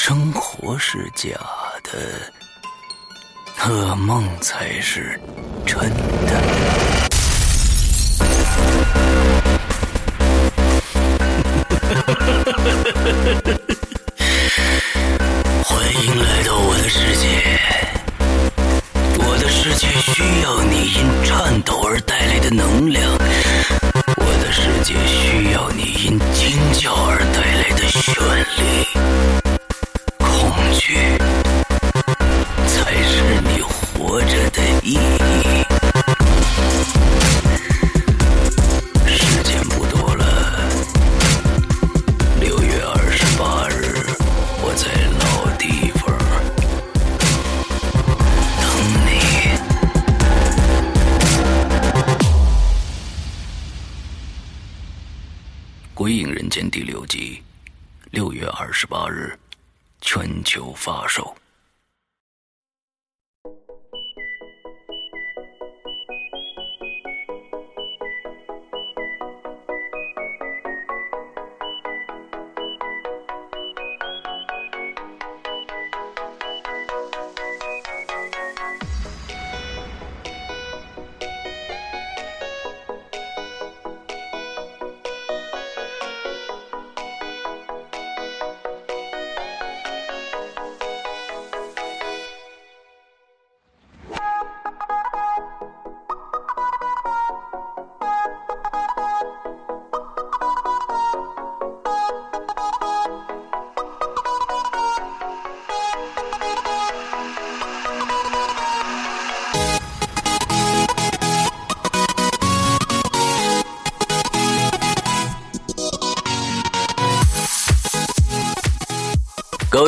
生活是假的，噩梦才是真的。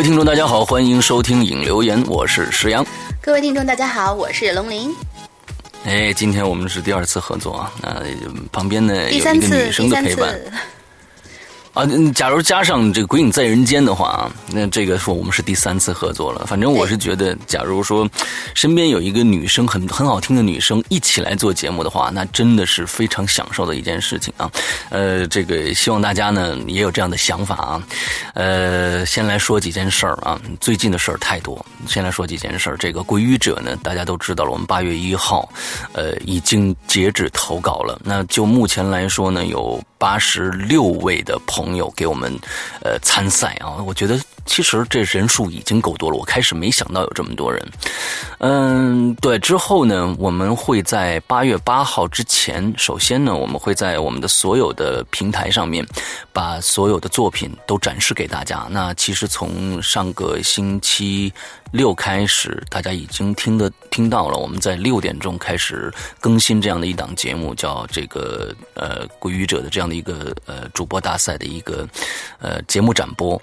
位听众，大家好，欢迎收听影留言，我是石阳。各位听众，大家好，我是龙鳞。哎，今天我们是第二次合作啊，那旁边呢有一个女生的陪伴。啊，假如加上这个《鬼影在人间》的话，那这个说我们是第三次合作了。反正我是觉得，假如说身边有一个女生很很好听的女生一起来做节目的话，那真的是非常享受的一件事情啊。呃，这个希望大家呢也有这样的想法啊。呃，先来说几件事儿啊，最近的事儿太多。先来说几件事儿，这个《鬼语者》呢，大家都知道了，我们八月一号，呃，已经截止投稿了。那就目前来说呢，有。八十六位的朋友给我们，呃，参赛啊！我觉得其实这人数已经够多了。我开始没想到有这么多人。嗯，对。之后呢，我们会在八月八号之前，首先呢，我们会在我们的所有的平台上面，把所有的作品都展示给大家。那其实从上个星期。六开始，大家已经听得听到了。我们在六点钟开始更新这样的一档节目，叫这个呃“鬼语者”的这样的一个呃主播大赛的一个呃节目展播。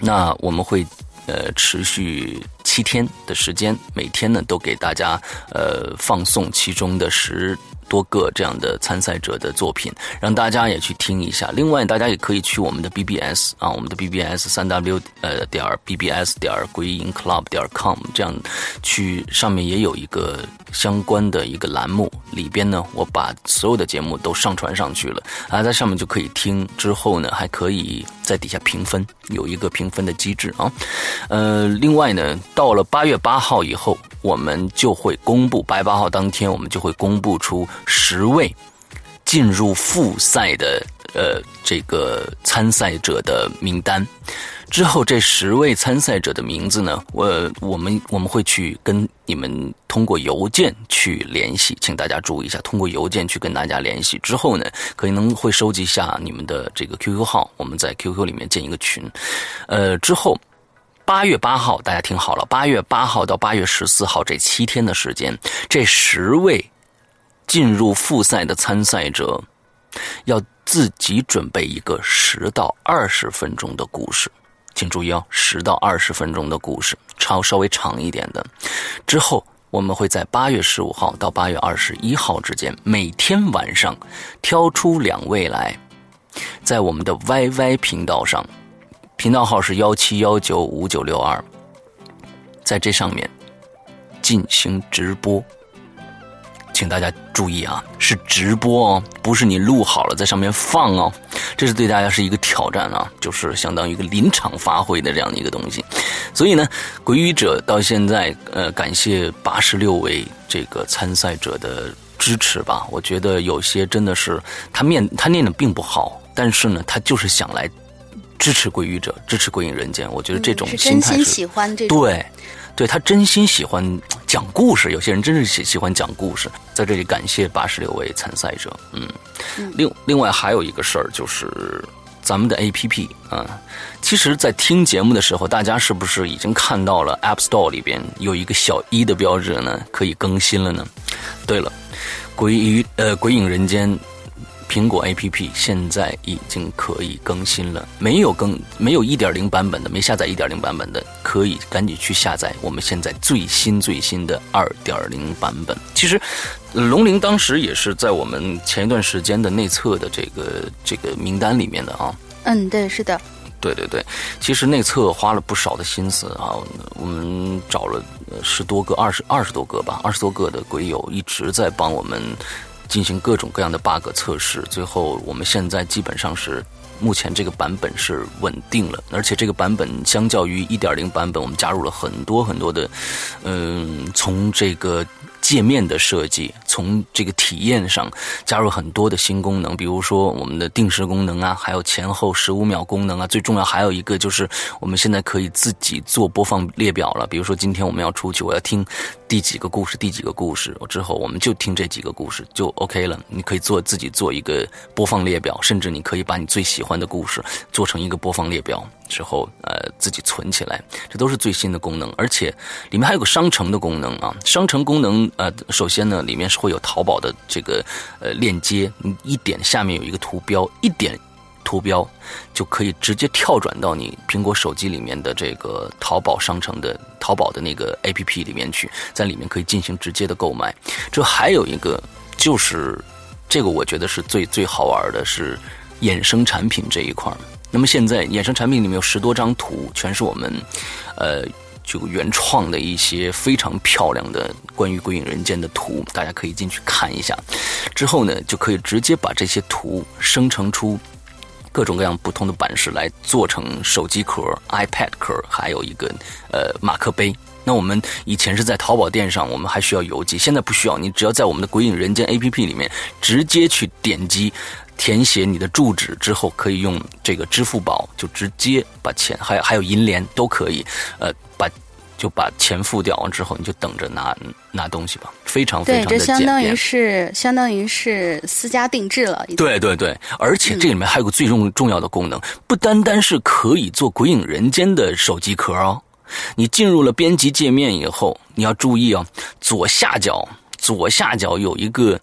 那我们会呃持续七天的时间，每天呢都给大家呃放送其中的十多个这样的参赛者的作品，让大家也去听一下。另外，大家也可以去我们的 BBS 啊，我们的 BBS 三 W 呃点 BBS 点鬼影 Club 点 com 这样去上面也有一个相关的一个栏目，里边呢我把所有的节目都上传上去了啊，在上面就可以听。之后呢，还可以在底下评分，有一个评分的机制啊。呃，另外呢，到了八月八号以后，我们就会公布八月八号当天，我们就会公布出十位进入复赛的呃这个参赛者的名单。之后这十位参赛者的名字呢，我我们我们会去跟你们通过邮件去联系，请大家注意一下，通过邮件去跟大家联系之后呢，可能会收集一下你们的这个 QQ 号，我们在 QQ 里面建一个群。呃，之后八月八号，大家听好了，八月八号到八月十四号这七天的时间，这十位进入复赛的参赛者要自己准备一个十到二十分钟的故事。请注意哦，十到二十分钟的故事，超稍微长一点的。之后我们会在八月十五号到八月二十一号之间，每天晚上挑出两位来，在我们的 YY 频道上，频道号是幺七幺九五九六二，在这上面进行直播。请大家注意啊，是直播哦，不是你录好了在上面放哦，这是对大家是一个挑战啊，就是相当于一个临场发挥的这样的一个东西。所以呢，鬼语者到现在呃，感谢八十六位这个参赛者的支持吧。我觉得有些真的是他面他念的并不好，但是呢，他就是想来支持鬼语者，支持鬼影人间。我觉得这种心态是喜欢这种对。对他真心喜欢讲故事，有些人真是喜喜欢讲故事。在这里感谢八十六位参赛者，嗯，另另外还有一个事儿就是咱们的 A P P 啊，其实，在听节目的时候，大家是不是已经看到了 App Store 里边有一个小一的标志呢？可以更新了呢？对了，鬼影呃鬼影人间。苹果 A P P 现在已经可以更新了，没有更没有一点零版本的，没下载一点零版本的，可以赶紧去下载我们现在最新最新的二点零版本。其实，龙鳞当时也是在我们前一段时间的内测的这个这个名单里面的啊。嗯，对，是的。对对对，其实内测花了不少的心思啊，我们找了十多个、二十二十多个吧，二十多个的鬼友一直在帮我们。进行各种各样的 bug 测试，最后我们现在基本上是目前这个版本是稳定了，而且这个版本相较于一点零版本，我们加入了很多很多的，嗯，从这个。界面的设计，从这个体验上加入很多的新功能，比如说我们的定时功能啊，还有前后十五秒功能啊。最重要还有一个就是，我们现在可以自己做播放列表了。比如说今天我们要出去，我要听第几个故事，第几个故事，之后我们就听这几个故事就 OK 了。你可以做自己做一个播放列表，甚至你可以把你最喜欢的故事做成一个播放列表。之后，呃，自己存起来，这都是最新的功能，而且里面还有个商城的功能啊。商城功能，呃，首先呢，里面是会有淘宝的这个呃链接，你一点下面有一个图标，一点图标就可以直接跳转到你苹果手机里面的这个淘宝商城的淘宝的那个 APP 里面去，在里面可以进行直接的购买。这还有一个就是这个，我觉得是最最好玩的是衍生产品这一块。那么现在衍生产品里面有十多张图，全是我们，呃，就原创的一些非常漂亮的关于《鬼影人间》的图，大家可以进去看一下。之后呢，就可以直接把这些图生成出各种各样不同的版式来做成手机壳、iPad 壳，还有一个呃马克杯。那我们以前是在淘宝店上，我们还需要邮寄，现在不需要，你只要在我们的《鬼影人间》APP 里面直接去点击。填写你的住址之后，可以用这个支付宝就直接把钱，还有还有银联都可以，呃，把就把钱付掉完之后，你就等着拿拿东西吧，非常非常的对，这相当于是相当于是私家定制了。对对对，而且这里面还有个最重重要的功能，不单单是可以做鬼影人间的手机壳哦，你进入了编辑界面以后，你要注意哦，左下角左下角有一个。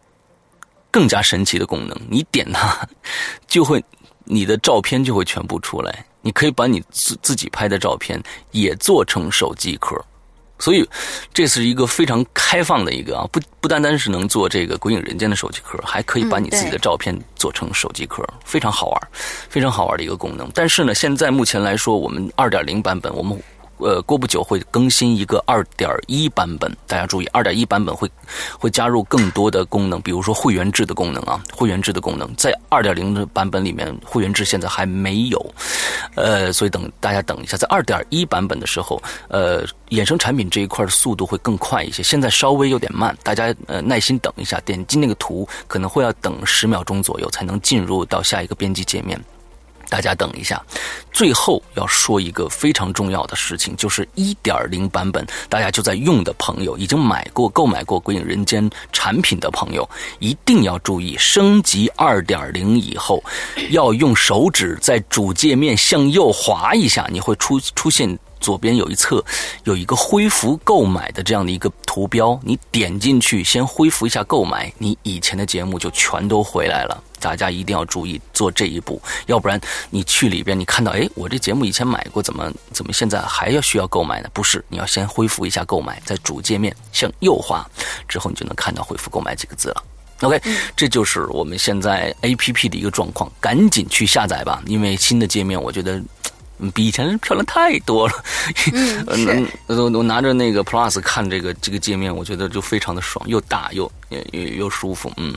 更加神奇的功能，你点它，就会你的照片就会全部出来。你可以把你自自己拍的照片也做成手机壳，所以这是一个非常开放的一个啊，不不单单是能做这个《鬼影人间》的手机壳，还可以把你自己的照片做成手机壳，非常好玩，非常好玩的一个功能。但是呢，现在目前来说，我们二点零版本，我们。呃，过不久会更新一个二点一版本，大家注意，二点一版本会会加入更多的功能，比如说会员制的功能啊，会员制的功能在二点零的版本里面，会员制现在还没有，呃，所以等大家等一下，在二点一版本的时候，呃，衍生产品这一块的速度会更快一些，现在稍微有点慢，大家呃耐心等一下，点击那个图可能会要等十秒钟左右才能进入到下一个编辑界面。大家等一下，最后要说一个非常重要的事情，就是一点零版本，大家就在用的朋友，已经买过、购买过《鬼影人间》产品的朋友，一定要注意，升级二点零以后，要用手指在主界面向右滑一下，你会出出现。左边有一侧有一个恢复购买的这样的一个图标，你点进去先恢复一下购买，你以前的节目就全都回来了。大家一定要注意做这一步，要不然你去里边你看到，哎，我这节目以前买过，怎么怎么现在还要需要购买呢？不是，你要先恢复一下购买，在主界面向右滑之后，你就能看到恢复购买几个字了。OK，这就是我们现在 APP 的一个状况，赶紧去下载吧，因为新的界面我觉得。比以前漂亮太多了。嗯，我我拿着那个 Plus 看这个这个界面，我觉得就非常的爽，又大又又又舒服。嗯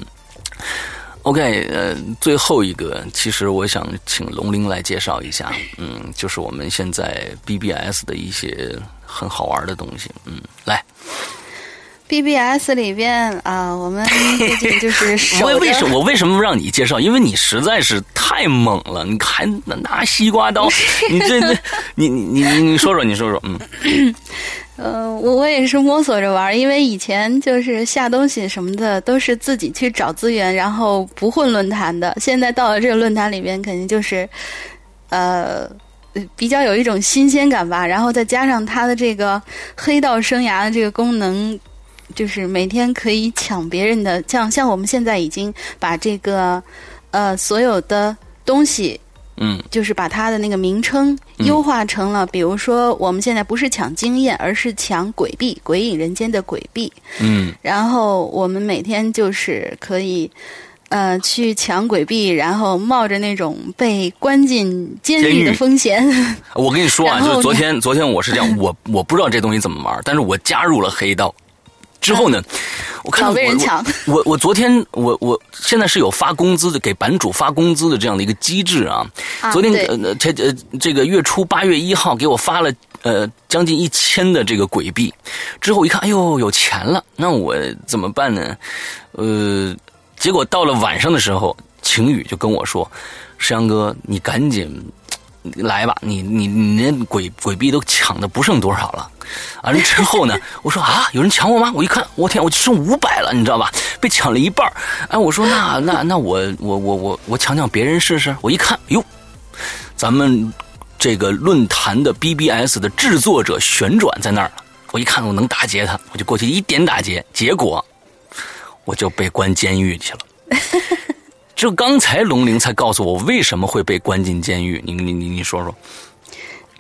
，OK，呃，最后一个，其实我想请龙鳞来介绍一下。嗯，就是我们现在 BBS 的一些很好玩的东西。嗯，来。BBS 里边啊，我们最近就是 我为什么我为什么让你介绍？因为你实在是太猛了，你还拿西瓜刀，你这这，你你你你说说，你说说，嗯，呃，我我也是摸索着玩，因为以前就是下东西什么的都是自己去找资源，然后不混论坛的。现在到了这个论坛里边，肯定就是呃比较有一种新鲜感吧。然后再加上它的这个黑道生涯的这个功能。就是每天可以抢别人的，像像我们现在已经把这个，呃，所有的东西，嗯，就是把它的那个名称优化成了，比如说我们现在不是抢经验，而是抢鬼币，鬼影人间的鬼币，嗯，然后我们每天就是可以，呃，去抢鬼币，然后冒着那种被关进监狱的风险。我跟你说啊，就是昨天，昨天我是这样，我我不知道这东西怎么玩，但是我加入了黑道。之后呢，我看被人抢。我我昨天我我现在是有发工资的，给版主发工资的这样的一个机制啊。昨天呃这呃这个月初八月一号给我发了呃将近一千的这个鬼币，之后一看，哎呦有钱了，那我怎么办呢？呃，结果到了晚上的时候，晴雨就跟我说：“石阳哥，你赶紧。”来吧，你你你那鬼鬼币都抢的不剩多少了，完了之后呢，我说啊，有人抢我吗？我一看，我天，我就剩五百了，你知道吧？被抢了一半哎，我说那那那我我我我我抢抢别人试试。我一看，哟，咱们这个论坛的 BBS 的制作者旋转在那儿了。我一看我能打劫他，我就过去一点打劫，结果我就被关监狱去了。就刚才龙玲才告诉我为什么会被关进监狱，你你你你说说。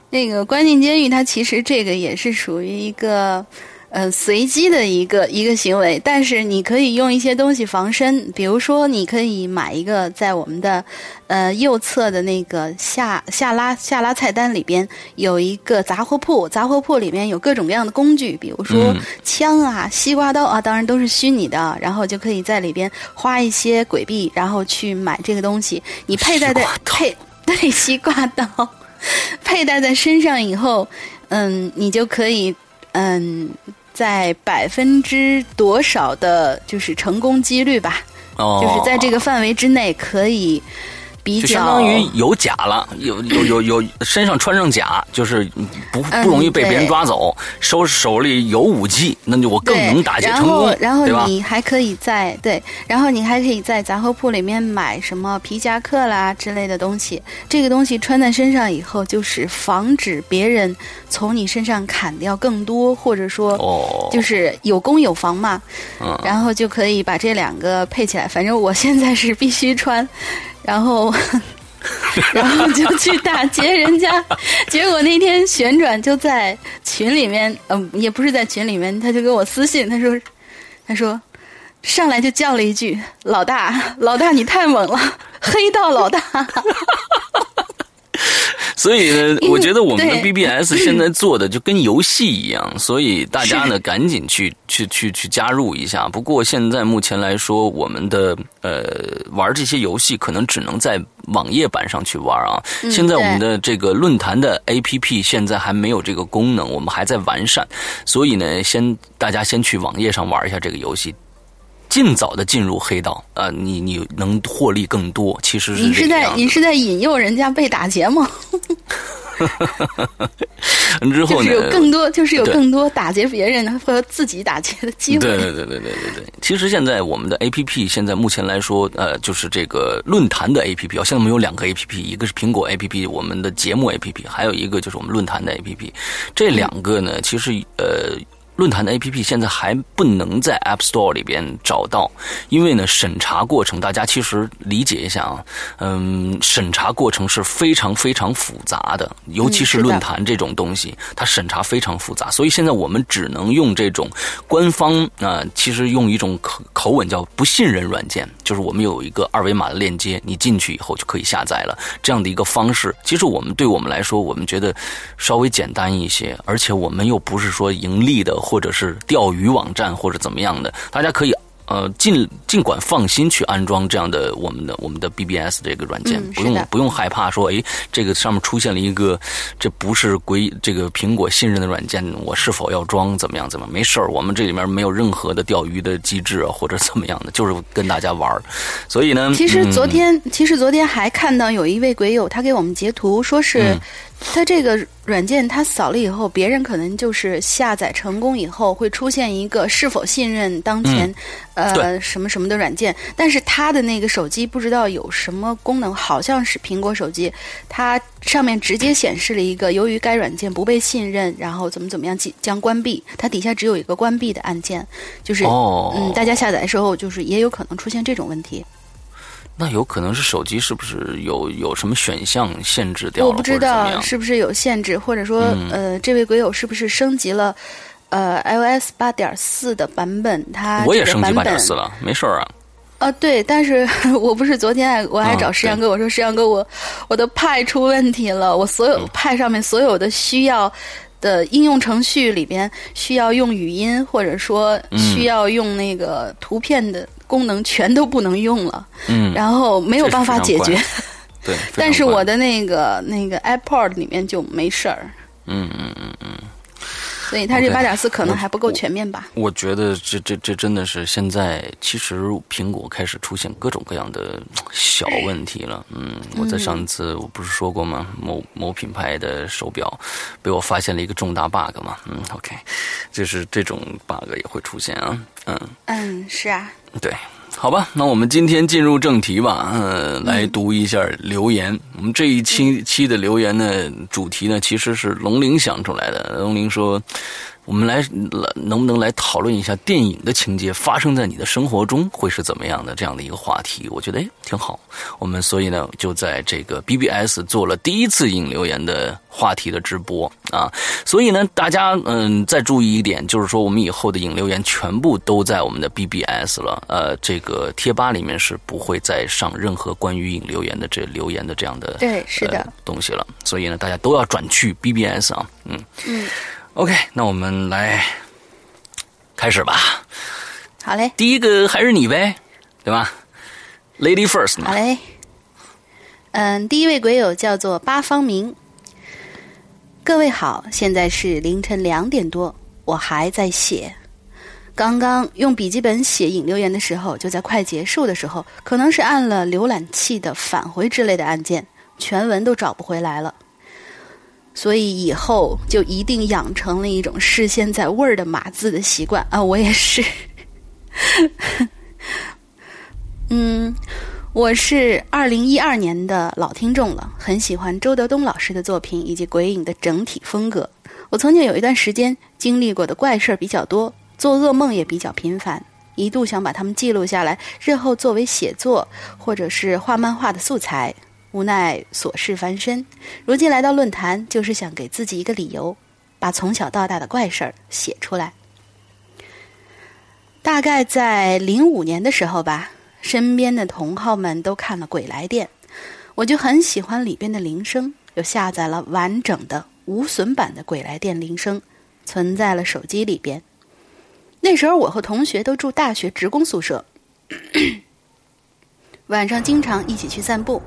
那个关进监狱，它其实这个也是属于一个。呃，随机的一个一个行为，但是你可以用一些东西防身，比如说你可以买一个在我们的呃右侧的那个下下拉下拉菜单里边有一个杂货铺，杂货铺里面有各种各样的工具，比如说枪啊、西瓜刀啊，当然都是虚拟的，然后就可以在里边花一些鬼币，然后去买这个东西。你佩戴在佩对西瓜刀 佩戴在身上以后，嗯，你就可以嗯。在百分之多少的，就是成功几率吧？哦，就是在这个范围之内可以。比较相当于有甲了，有有有有身上穿上甲，就是不不容易被别人抓走。手手里有武器，那就我更能打劫成功，然后你还可以在对，然后你还可以在杂货铺里面买什么皮夹克啦之类的东西。这个东西穿在身上以后，就是防止别人从你身上砍掉更多，或者说就是有攻有防嘛。然后就可以把这两个配起来。反正我现在是必须穿。然后，然后就去打劫人家，结果那天旋转就在群里面，嗯，也不是在群里面，他就给我私信，他说，他说，上来就叫了一句：“老大，老大你太猛了，黑道老大。” 所以呢，我觉得我们的 BBS 现在做的就跟游戏一样，所以大家呢赶紧去去去去加入一下。不过现在目前来说，我们的呃玩这些游戏可能只能在网页版上去玩啊。现在我们的这个论坛的 APP 现在还没有这个功能，我们还在完善。所以呢，先大家先去网页上玩一下这个游戏。尽早的进入黑道呃！你你能获利更多，其实是你是在你是在引诱人家被打劫吗？之后呢？就是有更多，就是有更多打劫别人和自己打劫的机会。对对对对对对对。其实现在我们的 A P P 现在目前来说，呃，就是这个论坛的 A P P 啊，现在我们有两个 A P P，一个是苹果 A P P，我们的节目 A P P，还有一个就是我们论坛的 A P P。这两个呢，其实呃。论坛的 APP 现在还不能在 App Store 里边找到，因为呢审查过程，大家其实理解一下啊，嗯，审查过程是非常非常复杂的，尤其是论坛这种东西，它审查非常复杂，所以现在我们只能用这种官方啊，其实用一种口口吻叫不信任软件，就是我们有一个二维码的链接，你进去以后就可以下载了，这样的一个方式，其实我们对我们来说，我们觉得稍微简单一些，而且我们又不是说盈利的。或者是钓鱼网站或者怎么样的，大家可以呃尽尽管放心去安装这样的我们的我们的 BBS 这个软件，不用不用害怕说哎这个上面出现了一个这不是鬼这个苹果信任的软件，我是否要装怎么样怎么没事儿，我们这里面没有任何的钓鱼的机制啊或者怎么样的，就是跟大家玩儿。所以呢，其实昨天其实昨天还看到有一位鬼友他给我们截图说是。它这个软件，它扫了以后，别人可能就是下载成功以后会出现一个是否信任当前，呃，什么什么的软件。但是它的那个手机不知道有什么功能，好像是苹果手机，它上面直接显示了一个由于该软件不被信任，然后怎么怎么样即将关闭。它底下只有一个关闭的按键，就是嗯，大家下载的时候就是也有可能出现这种问题。那有可能是手机是不是有有什么选项限制掉了？我不知道是不是有限制，或者说呃，这位鬼友是不是升级了呃 iOS 八点四的版本？他我也升级八点四了，没事儿啊。啊，对，但是 我不是昨天我还找石阳哥，我说石阳哥，我我的派出问题了，我所有派上面所有的需要的应用程序里边需要用语音，或者说需要用那个图片的。功能全都不能用了，嗯，然后没有办法解决，对，但是我的那个那个 iPod 里面就没事儿，嗯嗯嗯嗯。所以它这八点四可能还不够全面吧？我觉得这这这真的是现在其实苹果开始出现各种各样的小问题了。嗯，我在上次我不是说过吗？某某品牌的手表被我发现了一个重大 bug 嘛。嗯，OK，就是这种 bug 也会出现啊。嗯嗯，是啊。对。好吧，那我们今天进入正题吧。嗯，来读一下留言。我们这一期期的留言呢，主题呢其实是龙玲想出来的。龙玲说。我们来来，能不能来讨论一下电影的情节发生在你的生活中会是怎么样的这样的一个话题？我觉得哎挺好。我们所以呢就在这个 BBS 做了第一次引留言的话题的直播啊。所以呢大家嗯再注意一点，就是说我们以后的引留言全部都在我们的 BBS 了。呃，这个贴吧里面是不会再上任何关于引留言的这留言的这样的对是的东西了。所以呢大家都要转去 BBS 啊。嗯嗯。OK，那我们来开始吧。好嘞，第一个还是你呗，对吧？Lady first。好嘞。嗯，第一位鬼友叫做八方明。各位好，现在是凌晨两点多，我还在写。刚刚用笔记本写引留言的时候，就在快结束的时候，可能是按了浏览器的返回之类的按键，全文都找不回来了。所以以后就一定养成了一种事先在 Word 码字的习惯啊！我也是。嗯，我是二零一二年的老听众了，很喜欢周德东老师的作品以及鬼影的整体风格。我曾经有一段时间经历过的怪事儿比较多，做噩梦也比较频繁，一度想把它们记录下来，日后作为写作或者是画漫画的素材。无奈琐事缠身，如今来到论坛，就是想给自己一个理由，把从小到大的怪事儿写出来。大概在零五年的时候吧，身边的同好们都看了《鬼来电》，我就很喜欢里边的铃声，又下载了完整的无损版的《鬼来电》铃声，存在了手机里边。那时候我和同学都住大学职工宿舍，晚上经常一起去散步。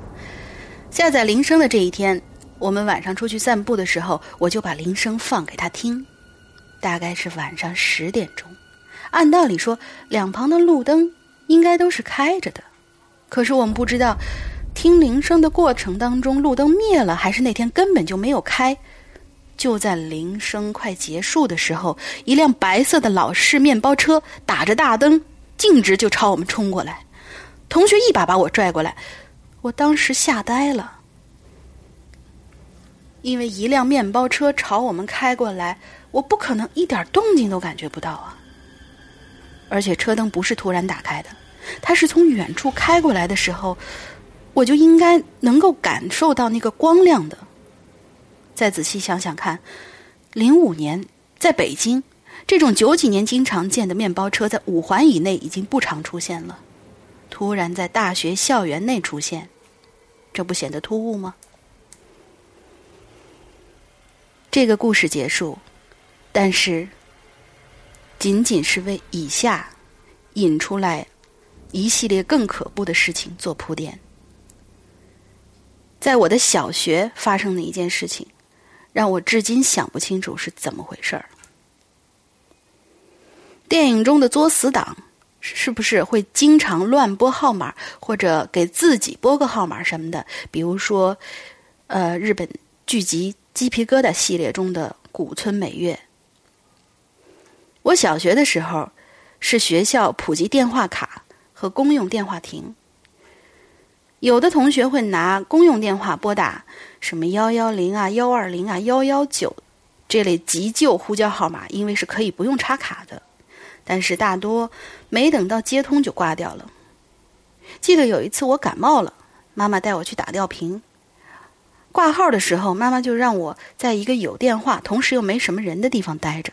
下载铃声的这一天，我们晚上出去散步的时候，我就把铃声放给他听。大概是晚上十点钟，按道理说两旁的路灯应该都是开着的，可是我们不知道，听铃声的过程当中路灯灭了，还是那天根本就没有开。就在铃声快结束的时候，一辆白色的老式面包车打着大灯，径直就朝我们冲过来。同学一把把我拽过来。我当时吓呆了，因为一辆面包车朝我们开过来，我不可能一点动静都感觉不到啊！而且车灯不是突然打开的，它是从远处开过来的时候，我就应该能够感受到那个光亮的。再仔细想想看，零五年在北京，这种九几年经常见的面包车，在五环以内已经不常出现了，突然在大学校园内出现。这不显得突兀吗？这个故事结束，但是仅仅是为以下引出来一系列更可怖的事情做铺垫。在我的小学发生的一件事情，让我至今想不清楚是怎么回事儿。电影中的作死党。是不是会经常乱拨号码，或者给自己拨个号码什么的？比如说，呃，日本剧集《鸡皮疙瘩》系列中的古村美月。我小学的时候是学校普及电话卡和公用电话亭，有的同学会拿公用电话拨打什么幺幺零啊、幺二零啊、幺幺九这类急救呼叫号码，因为是可以不用插卡的。但是大多没等到接通就挂掉了。记得有一次我感冒了，妈妈带我去打吊瓶。挂号的时候，妈妈就让我在一个有电话、同时又没什么人的地方待着。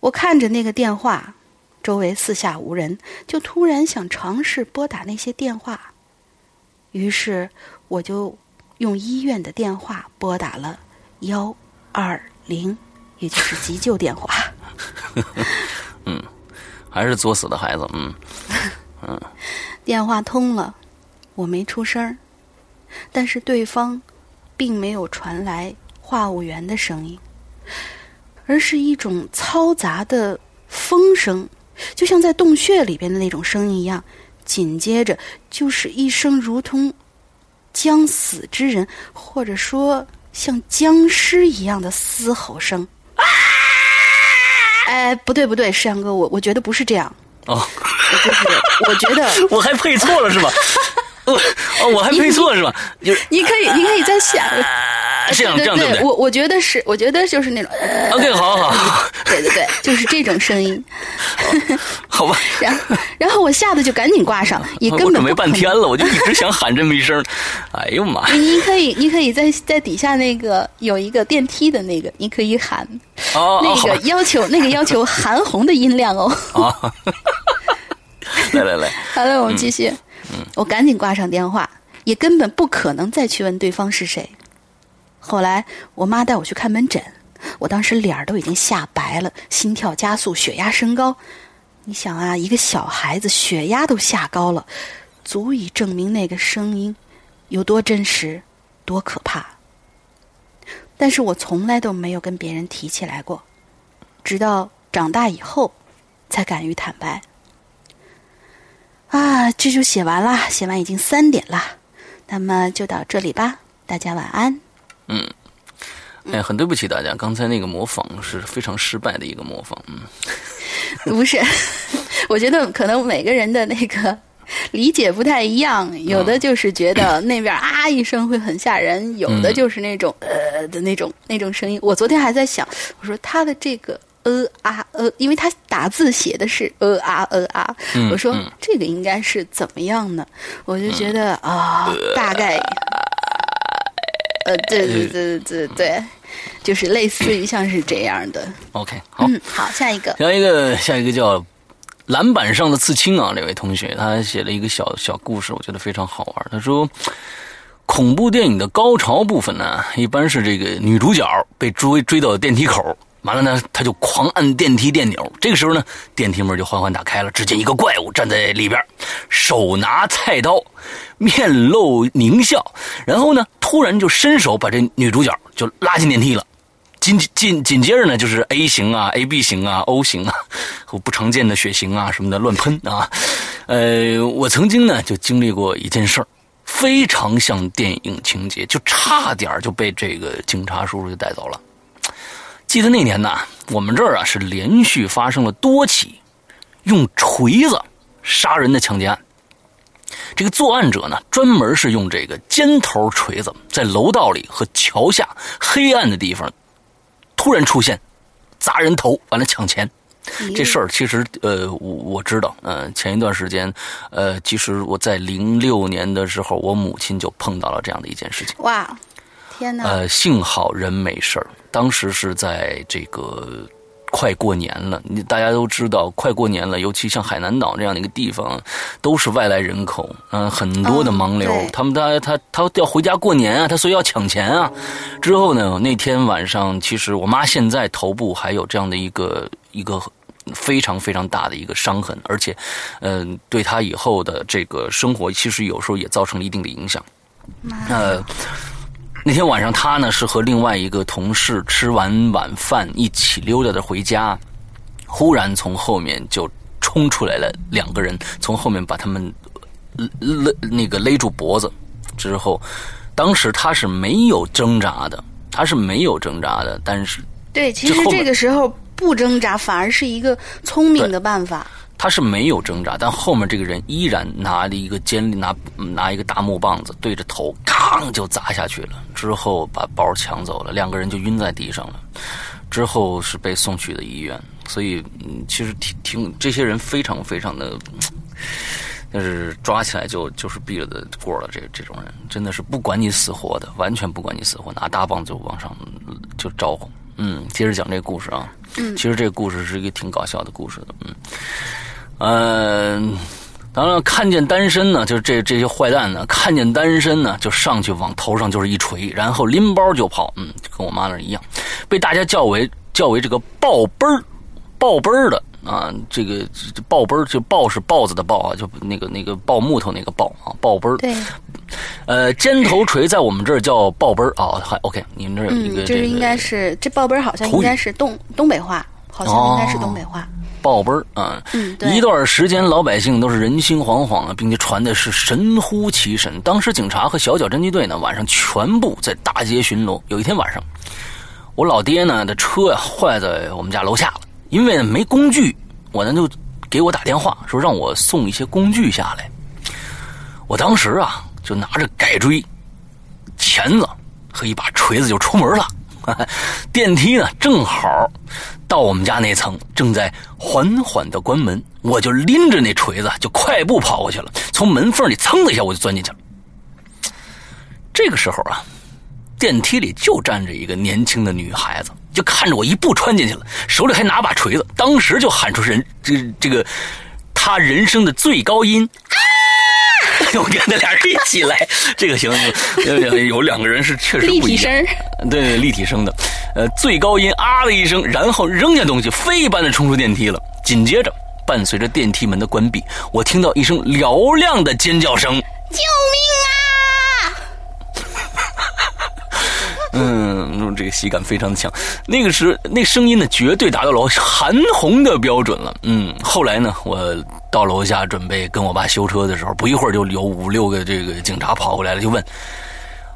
我看着那个电话，周围四下无人，就突然想尝试拨打那些电话。于是我就用医院的电话拨打了幺二零，也就是急救电话。嗯，还是作死的孩子。嗯 嗯，电话通了，我没出声儿，但是对方并没有传来话务员的声音，而是一种嘈杂的风声，就像在洞穴里边的那种声音一样。紧接着就是一声如同将死之人，或者说像僵尸一样的嘶吼声。哎，不对不对，石阳哥，我我觉得不是这样。哦，就是我觉得 我还配错了是吧？我哦，我还配错是吧？就是你可以，你可以再想。这样这样对不对？我我觉得是，我觉得就是那种。OK，好好好。对对对，就是这种声音。好吧。然后然后我吓得就赶紧挂上，也根本准备半天了，我就一直想喊这么一声。哎呦妈！你可以，你可以在在底下那个有一个电梯的那个，你可以喊。哦。那个要求，那个要求韩红的音量哦。啊。来来来。好了，我们继续。嗯。我赶紧挂上电话，也根本不可能再去问对方是谁。后来我妈带我去看门诊，我当时脸儿都已经吓白了，心跳加速，血压升高。你想啊，一个小孩子血压都吓高了，足以证明那个声音有多真实、多可怕。但是我从来都没有跟别人提起来过，直到长大以后才敢于坦白。啊，这就写完了，写完已经三点了，那么就到这里吧，大家晚安。嗯，哎，很对不起大家，刚才那个模仿是非常失败的一个模仿。嗯，不是，我觉得可能每个人的那个理解不太一样，有的就是觉得那边啊一声会很吓人，有的就是那种呃的那种那种声音。我昨天还在想，我说他的这个呃啊呃，因为他打字写的是呃啊呃啊，我说这个应该是怎么样呢？我就觉得啊，大概，呃，对对对对对对，就是类似于像是这样的。OK，好，嗯好，下一个，下一个，下一个叫篮板上的刺青啊，这位同学他写了一个小小故事，我觉得非常好玩。他说，恐怖电影的高潮部分呢，一般是这个女主角被追追到电梯口。完了呢，他就狂按电梯电钮。这个时候呢，电梯门就缓缓打开了。只见一个怪物站在里边，手拿菜刀，面露狞笑。然后呢，突然就伸手把这女主角就拉进电梯了。紧紧紧接着呢，就是 A 型啊、AB 型啊、O 型啊和 不常见的血型啊什么的乱喷啊。呃，我曾经呢就经历过一件事儿，非常像电影情节，就差点就被这个警察叔叔就带走了。记得那年呐，我们这儿啊是连续发生了多起用锤子杀人的强奸案。这个作案者呢，专门是用这个尖头锤子在楼道里和桥下黑暗的地方突然出现，砸人头，完了抢钱。这事儿其实呃，我我知道，嗯，前一段时间，呃，其实我在零六年的时候，我母亲就碰到了这样的一件事情。哇！天哪！呃，幸好人没事儿。当时是在这个快过年了，你大家都知道，快过年了，尤其像海南岛这样的一个地方，都是外来人口，嗯，很多的盲流。他们他他他要回家过年啊，他所以要抢钱啊。之后呢，那天晚上，其实我妈现在头部还有这样的一个一个非常非常大的一个伤痕，而且，嗯，对她以后的这个生活，其实有时候也造成了一定的影响。呃。那天晚上，他呢是和另外一个同事吃完晚饭一起溜达着回家，忽然从后面就冲出来了两个人，从后面把他们勒那个勒住脖子，之后，当时他是没有挣扎的，他是没有挣扎的，但是对，其实这个时候不挣扎反而是一个聪明的办法。他是没有挣扎，但后面这个人依然拿了一个尖拿拿一个大木棒子对着头，吭就砸下去了。之后把包抢走了，两个人就晕在地上了。之后是被送去的医院。所以，嗯，其实挺挺这些人非常非常的，但是抓起来就就是毙了的过了。这这种人真的是不管你死活的，完全不管你死活，拿大棒就往上就招呼。嗯，接着讲这个故事啊。嗯，其实这个故事是一个挺搞笑的故事的。嗯。嗯，当然看见单身呢，就是这这些坏蛋呢，看见单身呢，就上去往头上就是一锤，然后拎包就跑。嗯，跟我妈那一样，被大家叫为叫为这个抱奔儿，抱奔儿的啊，这个抱奔儿就抱是豹子的豹啊，就那个那个抱木头那个抱啊，抱奔儿。对，呃，尖头锤在我们这儿叫抱奔儿啊。还 OK，你们这儿有一个这个应该是这抱奔儿好像应该是东东北话，好像应该是东北话。报奔儿啊！一段时间，老百姓都是人心惶惶啊，并且传的是神乎其神。当时警察和小脚侦缉队呢，晚上全部在大街巡逻。有一天晚上，我老爹呢的车呀坏在我们家楼下了，因为没工具，我呢就给我打电话说让我送一些工具下来。我当时啊就拿着改锥、钳子和一把锤子就出门了。电梯呢正好。到我们家那层，正在缓缓的关门，我就拎着那锤子就快步跑过去了。从门缝里噌的一下，我就钻进去了。这个时候啊，电梯里就站着一个年轻的女孩子，就看着我一步穿进去了，手里还拿把锤子，当时就喊出人这这个他人生的最高音。我跟那俩人一起来，这个行，有有两个人是确实立体声，对立体声的，呃，最高音啊的一声，然后扔下东西，飞一般的冲出电梯了。紧接着，伴随着电梯门的关闭，我听到一声嘹亮的尖叫声：“救命啊！”嗯，这个喜感非常的强。那个时，那声音呢，绝对达到了韩红的标准了。嗯，后来呢，我。到楼下准备跟我爸修车的时候，不一会儿就有五六个这个警察跑过来了，就问：“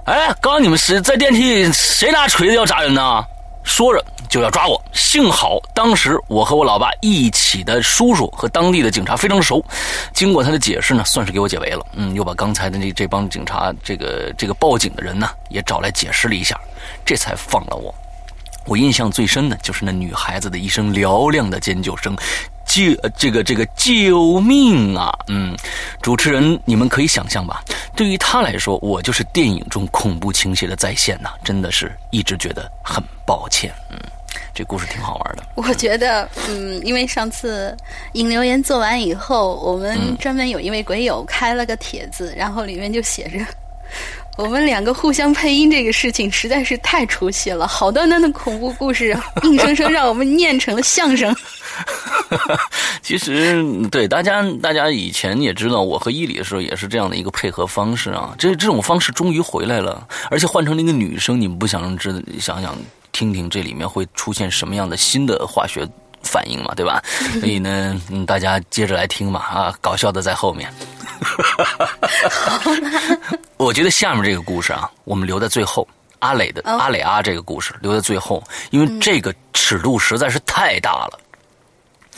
哎，刚刚你们谁在电梯谁拿锤子要砸人呢？”说着就要抓我。幸好当时我和我老爸一起的叔叔和当地的警察非常熟，经过他的解释呢，算是给我解围了。嗯，又把刚才的那这帮警察这个这个报警的人呢也找来解释了一下，这才放了我。我印象最深的就是那女孩子的一声嘹亮的尖叫声，救这个这个救命啊！嗯，主持人你们可以想象吧，对于她来说，我就是电影中恐怖情节的再现呐，真的是一直觉得很抱歉。嗯，这故事挺好玩的。我觉得，嗯，因为上次引留言做完以后，我们专门有一位鬼友开了个帖子，然后里面就写着。我们两个互相配音这个事情实在是太出戏了，好端端的恐怖故事，硬生生让我们念成了相声。其实，对大家，大家以前也知道，我和伊里的时候也是这样的一个配合方式啊。这这种方式终于回来了，而且换成那个女生，你们不想知想想听听这里面会出现什么样的新的化学反应嘛？对吧？所以呢，大家接着来听嘛啊，搞笑的在后面。我觉得下面这个故事啊，我们留在最后。阿磊的阿磊阿这个故事留在最后，因为这个尺度实在是太大了。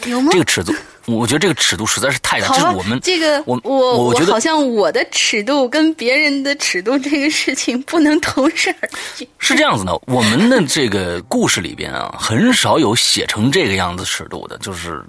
有吗？这个尺度，我觉得这个尺度实在是太大。就是我们这个，我我我觉得好像我的尺度跟别人的尺度这个事情不能同日而语。是这样子的，我们的这个故事里边啊，很少有写成这个样子尺度的，就是。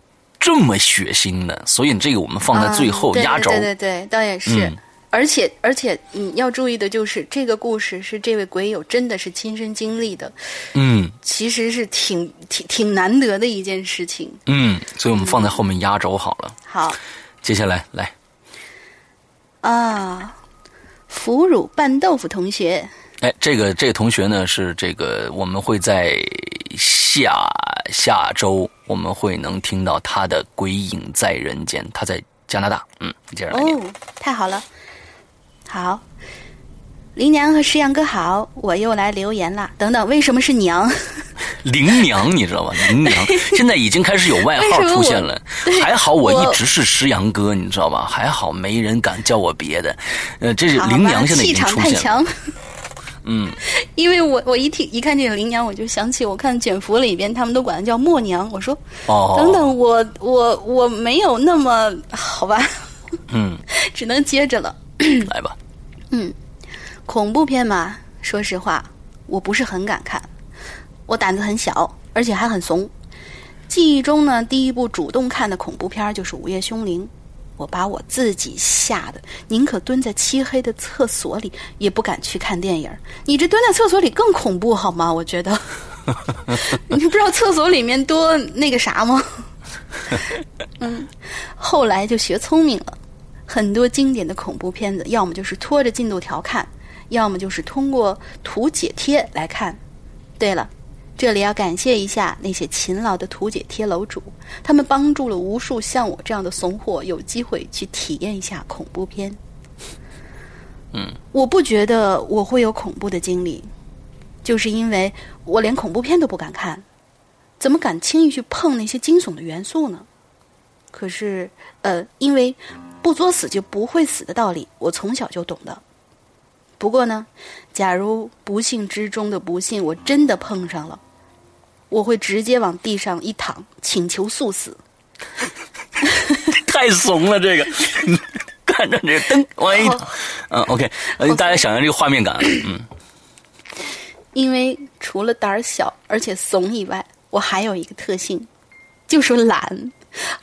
这么血腥的，所以这个我们放在最后压轴。对对对，倒也是。而且而且，你要注意的就是，这个故事是这位鬼友真的是亲身经历的。嗯，其实是挺挺挺难得的一件事情。嗯，所以我们放在后面压轴好了。好，接下来来。啊，腐乳拌豆腐同学。哎，这个这个同学呢是这个，我们会在下下周我们会能听到他的《鬼影在人间》，他在加拿大。嗯，接着来哦，太好了，好，林娘和石阳哥好，我又来留言了。等等，为什么是娘？林娘，你知道吗？林娘 现在已经开始有外号出现了。还好我一直是石阳哥，你知道吧？还好没人敢叫我别的。呃，这是林娘现在已经出现了。嗯，因为我我一听一看这个林娘，我就想起我看卷福里边他们都管她叫默娘。我说，哦，等等，我我我没有那么好吧？嗯，只能接着了。来吧。嗯，恐怖片嘛，说实话，我不是很敢看。我胆子很小，而且还很怂。记忆中呢，第一部主动看的恐怖片就是《午夜凶铃》。我把我自己吓得宁可蹲在漆黑的厕所里，也不敢去看电影。你这蹲在厕所里更恐怖好吗？我觉得，你不知道厕所里面多那个啥吗？嗯，后来就学聪明了，很多经典的恐怖片子，要么就是拖着进度条看，要么就是通过图解贴来看。对了。这里要感谢一下那些勤劳的图解贴楼主，他们帮助了无数像我这样的怂货有机会去体验一下恐怖片。嗯，我不觉得我会有恐怖的经历，就是因为我连恐怖片都不敢看，怎么敢轻易去碰那些惊悚的元素呢？可是，呃，因为不作死就不会死的道理，我从小就懂的。不过呢，假如不幸之中的不幸，我真的碰上了。我会直接往地上一躺，请求速死。太怂了，这个 看着这灯往一躺，嗯，OK，大家想象这个画面感，嗯。因为除了胆儿小而且怂以外，我还有一个特性，就是懒。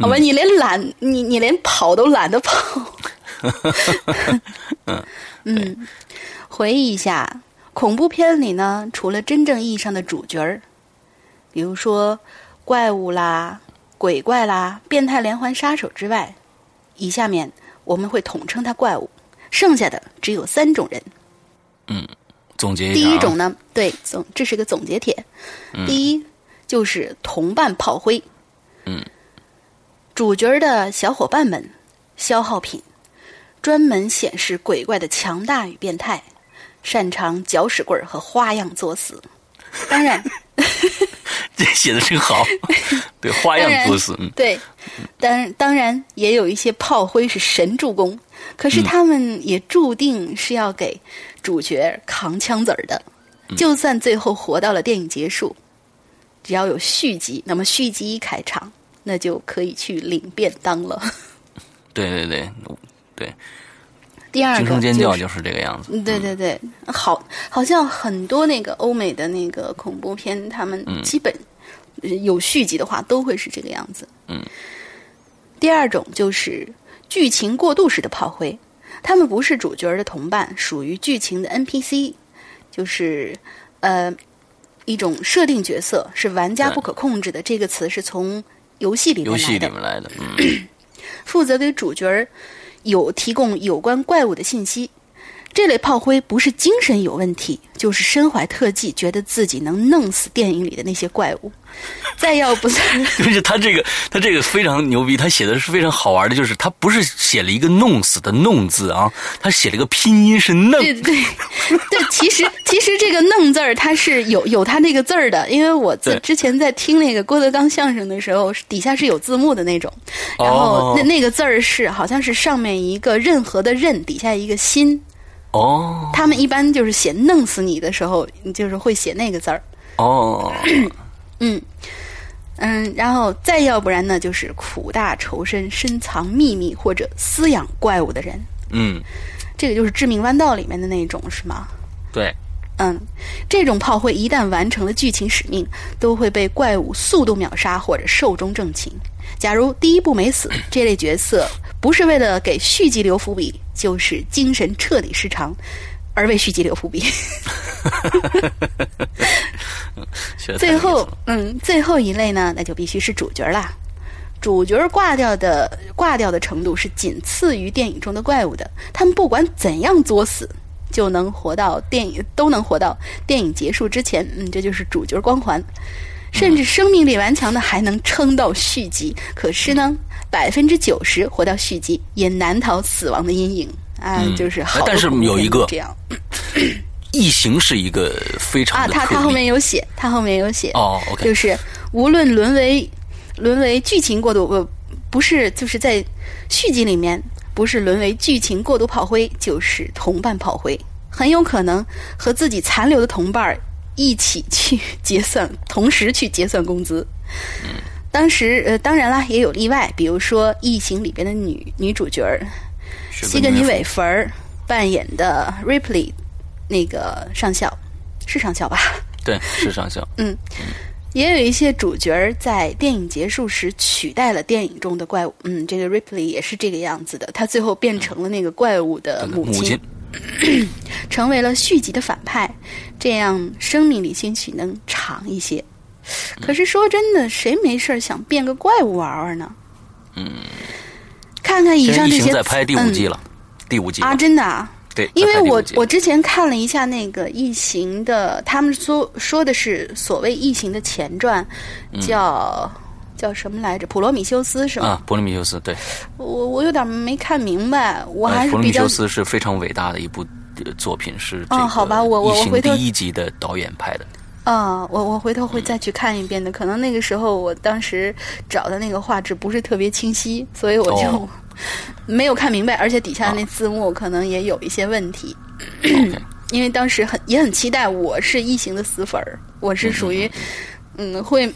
好吧，你连懒，你你连跑都懒得跑。嗯嗯，回忆一下，恐怖片里呢，除了真正意义上的主角儿。比如说，怪物啦、鬼怪啦、变态连环杀手之外，以下面我们会统称它怪物。剩下的只有三种人。嗯，总结一下。第一种呢，对，总这是个总结帖。第一就是同伴炮灰。嗯，主角的小伙伴们，消耗品，专门显示鬼怪的强大与变态，擅长搅屎棍和花样作死。当然。这写的真好，对花样作死。对，当当然也有一些炮灰是神助攻，可是他们也注定是要给主角扛枪子儿的。就算最后活到了电影结束，只要有续集，那么续集一开场，那就可以去领便当了。对对对对。第二个惊声尖叫就是这个样子。对对对，好，好像很多那个欧美的那个恐怖片，他们基本有续集的话，都会是这个样子。嗯。第二种就是剧情过渡式的炮灰，他们不是主角的同伴，属于剧情的 NPC，就是呃一种设定角色，是玩家不可控制的。这个词是从游戏里面来的。游戏里面来的，嗯。负责给主角有提供有关怪物的信息，这类炮灰不是精神有问题，就是身怀特技，觉得自己能弄死电影里的那些怪物。再要不，就是他这个，他这个非常牛逼，他写的是非常好玩的，就是他不是写了一个“弄死”的“弄”字啊，他写了个拼音是“弄”。对对对，其实其实这个“弄”字儿它是有有他那个字儿的，因为我在之前在听那个郭德纲相声的时候，底下是有字幕的那种，然后那那个字儿是好像是上面一个任何的“任”，底下一个心。哦。他们一般就是写“弄死你”的时候，就是会写那个字儿。哦。嗯，嗯，然后再要不然呢，就是苦大仇深、深藏秘密或者饲养怪物的人。嗯，这个就是《致命弯道》里面的那种，是吗？对。嗯，这种炮灰一旦完成了剧情使命，都会被怪物速度秒杀或者寿终正寝。假如第一部没死，这类角色不是为了给续集留伏笔，就是精神彻底失常。而为续集留伏笔。最后，嗯，最后一类呢，那就必须是主角啦。主角挂掉的挂掉的程度是仅次于电影中的怪物的。他们不管怎样作死，就能活到电影都能活到电影结束之前。嗯，这就是主角光环。甚至生命力顽强的还能撑到续集。可是呢，百分之九十活到续集也难逃死亡的阴影。啊，就是好，但是有一个这样，异形是一个非常啊，他他后面有写，他后面有写哦，OK，就是无论沦为沦为剧情过度，不不是就是在续集里面不是沦为剧情过度炮灰，就是同伴炮灰，很有可能和自己残留的同伴一起去结算，同时去结算工资。当时呃，当然啦，也有例外，比如说异形里边的女女主角儿。西格尼韦弗儿扮演的 Ripley，那个上校是上校吧？对，是上校。嗯，也有一些主角在电影结束时取代了电影中的怪物。嗯，这个 Ripley 也是这个样子的，他最后变成了那个怪物的母亲，成为了续集的反派，这样生命里兴许能长一些。可是说真的，谁没事想变个怪物玩玩呢？嗯。看看以上这些，在拍第五季了，第五季啊，真的啊，对，因为我我之前看了一下那个《异形》的，他们说说的是所谓《异形》的前传，叫叫什么来着？《普罗米修斯》是吗？啊，《普罗米修斯》对。我我有点没看明白，我还是比较。普罗米修斯是非常伟大的一部作品，是啊，好吧，我我我回头第一集的导演拍的。啊，我我回头会再去看一遍的。可能那个时候我当时找的那个画质不是特别清晰，所以我就 没有看明白，而且底下那字幕可能也有一些问题。因为当时很也很期待，我是异形的死粉儿，我是属于嗯会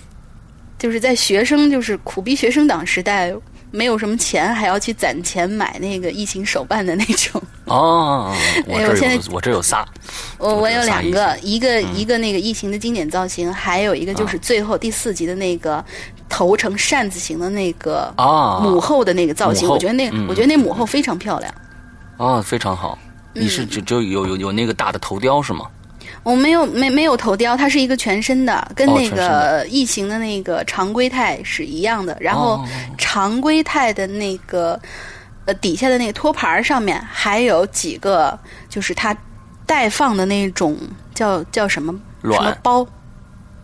就是在学生就是苦逼学生党时代。没有什么钱，还要去攒钱买那个疫情手办的那种。哦，我这有，我这有仨。我我有两个，一个一个那个异形的经典造型，还有一个就是最后第四集的那个头成扇子形的那个母后的那个造型。我觉得那我觉得那母后非常漂亮。啊，非常好。你是就就有有有那个大的头雕是吗？我没有没没有头雕，它是一个全身的，跟那个异形的那个常规态是一样的。然后常规态的那个呃底下的那个托盘上面还有几个，就是它待放的那种叫叫什么什么包，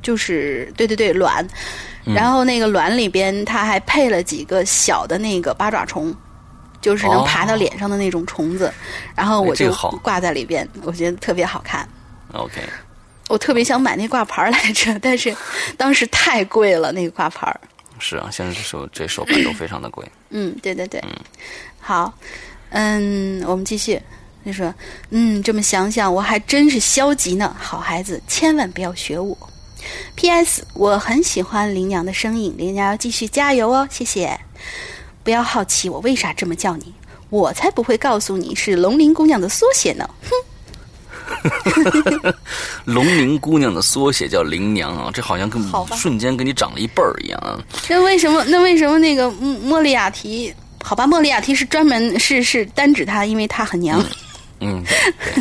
就是对对对卵。然后那个卵里边它还配了几个小的那个八爪虫，就是能爬到脸上的那种虫子。然后我就挂在里边，我觉得特别好看。OK，我特别想买那挂牌来着，但是当时太贵了，那个挂牌。是啊，现在这手这手办都非常的贵。嗯，对对对。嗯，好，嗯，我们继续。就说，嗯，这么想想，我还真是消极呢。好孩子，千万不要学我。P.S. 我很喜欢林娘的声音，林娘要继续加油哦，谢谢。不要好奇我为啥这么叫你。我才不会告诉你是龙鳞姑娘的缩写呢！哼，龙鳞姑娘的缩写叫灵娘啊，这好像跟瞬间给你长了一辈儿一样啊。那为什么？那为什么那个莫莉亚提？好吧，莫莉亚提是专门是是单指她，因为她很娘。嗯，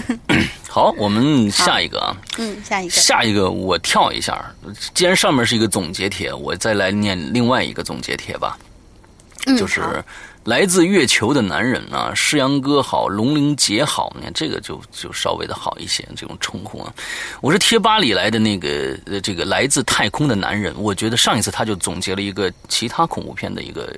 好，我们下一个啊。嗯，下一个。下一个我跳一下，既然上面是一个总结帖，我再来念另外一个总结帖吧。嗯，就是来自月球的男人啊，诗阳哥好，龙鳞姐好，你看这个就就稍微的好一些，这种称呼啊。我是贴吧里来的那个呃，这个来自太空的男人，我觉得上一次他就总结了一个其他恐怖片的一个。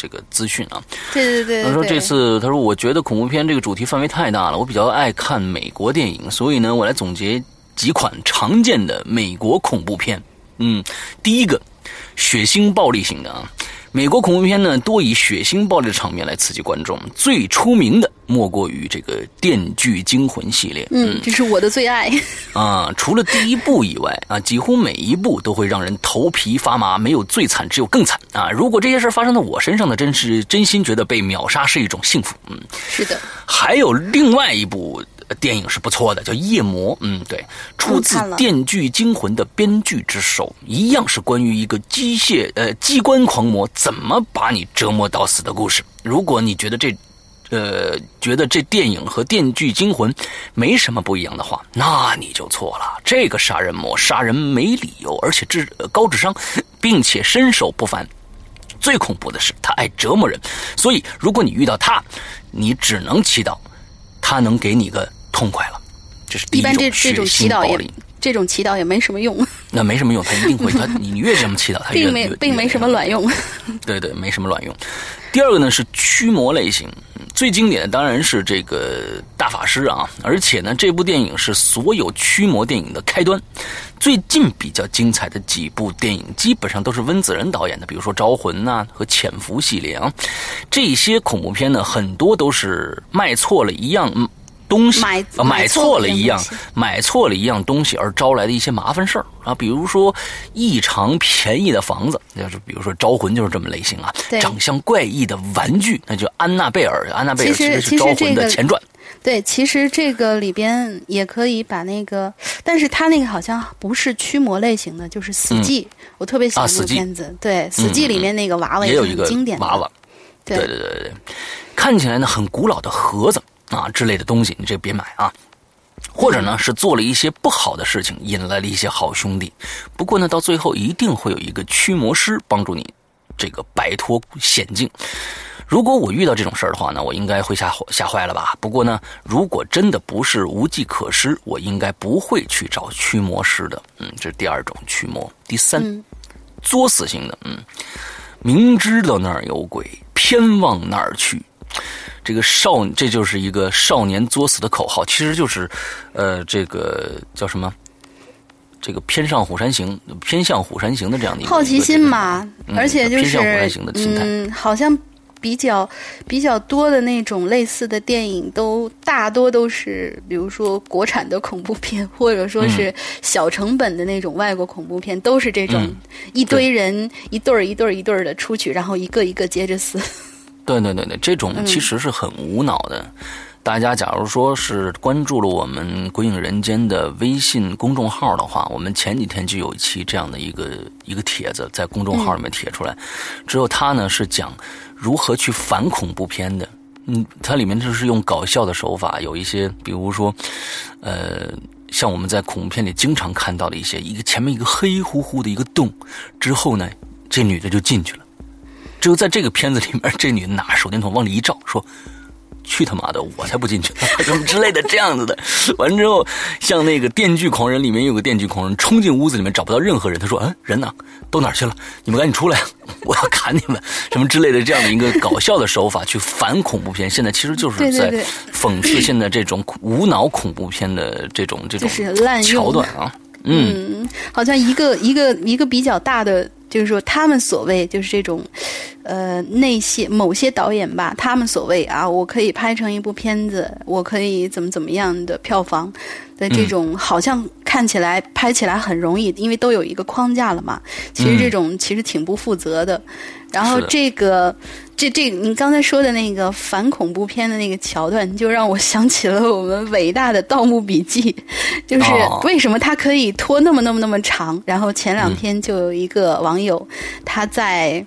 这个资讯啊，对对对，他说这次他说我觉得恐怖片这个主题范围太大了，我比较爱看美国电影，所以呢，我来总结几款常见的美国恐怖片。嗯，第一个，血腥暴力型的啊。美国恐怖片呢，多以血腥暴力的场面来刺激观众。最出名的莫过于这个《电锯惊魂》系列。嗯，这是我的最爱。啊，除了第一部以外啊，几乎每一部都会让人头皮发麻。没有最惨，只有更惨啊！如果这些事发生在我身上呢，真是真心觉得被秒杀是一种幸福。嗯，是的。还有另外一部。电影是不错的，叫《夜魔》。嗯，对，出自《电锯惊魂》的编剧之手，一样是关于一个机械呃机关狂魔怎么把你折磨到死的故事。如果你觉得这，呃，觉得这电影和《电锯惊魂》没什么不一样的话，那你就错了。这个杀人魔杀人没理由，而且智高智商，并且身手不凡。最恐怖的是，他爱折磨人。所以，如果你遇到他，你只能祈祷他能给你个。痛快了，这是第一种血腥暴力。这种祈祷也 没什么用。那没什么用，他一定会他你越这么祈祷，他并没并没什么卵用。对对，没什么卵用。第二个呢是驱魔类型，最经典的当然是这个大法师啊，而且呢这部电影是所有驱魔电影的开端。最近比较精彩的几部电影，基本上都是温子仁导演的，比如说《招魂》呐和《潜伏》系列啊。这些恐怖片呢，很多都是卖错了一样。东西买买错了一样，买错了一样东西而招来的一些麻烦事儿啊，比如说异常便宜的房子，就是比如说《招魂》就是这么类型啊。长相怪异的玩具，那就安娜贝尔。安娜贝尔其实是《招魂》的前传。对，其实这个里边也可以把那个，但是他那个好像不是驱魔类型的，就是《死寂》。我特别喜欢这个片子。对，《死寂》里面那个娃娃也有一个经典娃娃。对对对对对，看起来呢很古老的盒子。啊，之类的东西，你这别买啊！或者呢，是做了一些不好的事情，引来了一些好兄弟。不过呢，到最后一定会有一个驱魔师帮助你，这个摆脱险境。如果我遇到这种事儿的话呢，我应该会吓吓坏了吧？不过呢，如果真的不是无计可施，我应该不会去找驱魔师的。嗯，这是第二种驱魔。第三，作死型的，嗯，明知道那儿有鬼，偏往那儿去。这个少，这就是一个少年作死的口号，其实就是，呃，这个叫什么？这个偏上虎山行，偏向虎山行的这样的一个好奇心嘛，而且就是嗯，好像比较比较多的那种类似的电影，都大多都是，比如说国产的恐怖片，或者说是小成本的那种外国恐怖片，都是这种一堆人一对儿一对儿一对儿的出去，然后一个一个接着死。对对对对，这种其实是很无脑的。大家假如说是关注了我们《鬼影人间》的微信公众号的话，我们前几天就有一期这样的一个一个帖子在公众号里面贴出来。只有他呢是讲如何去反恐怖片的。嗯，它里面就是用搞笑的手法，有一些比如说，呃，像我们在恐怖片里经常看到的一些，一个前面一个黑乎乎的一个洞，之后呢，这女的就进去了。只有在这个片子里面，这女的拿手电筒往里一照，说：“去他妈的，我才不进去！”什么之类的，这样子的。完之后，像那个《电锯狂人》里面有个电锯狂人，冲进屋子里面找不到任何人，他说：“嗯，人呢？都哪去了？你们赶紧出来，我要砍你们！”什么之类的，这样的一个搞笑的手法去反恐怖片，现在其实就是在讽刺现在这种无脑恐怖片的这种这种桥段啊。嗯，好像一个一个一个比较大的。就是说，他们所谓就是这种，呃那些某些导演吧，他们所谓啊，我可以拍成一部片子，我可以怎么怎么样的票房的这种，好像看起来拍起来很容易，因为都有一个框架了嘛。其实这种其实挺不负责的。然后这个。这这，你刚才说的那个反恐怖片的那个桥段，就让我想起了我们伟大的《盗墓笔记》，就是为什么它可以拖那么那么那么长？然后前两天就有一个网友，他在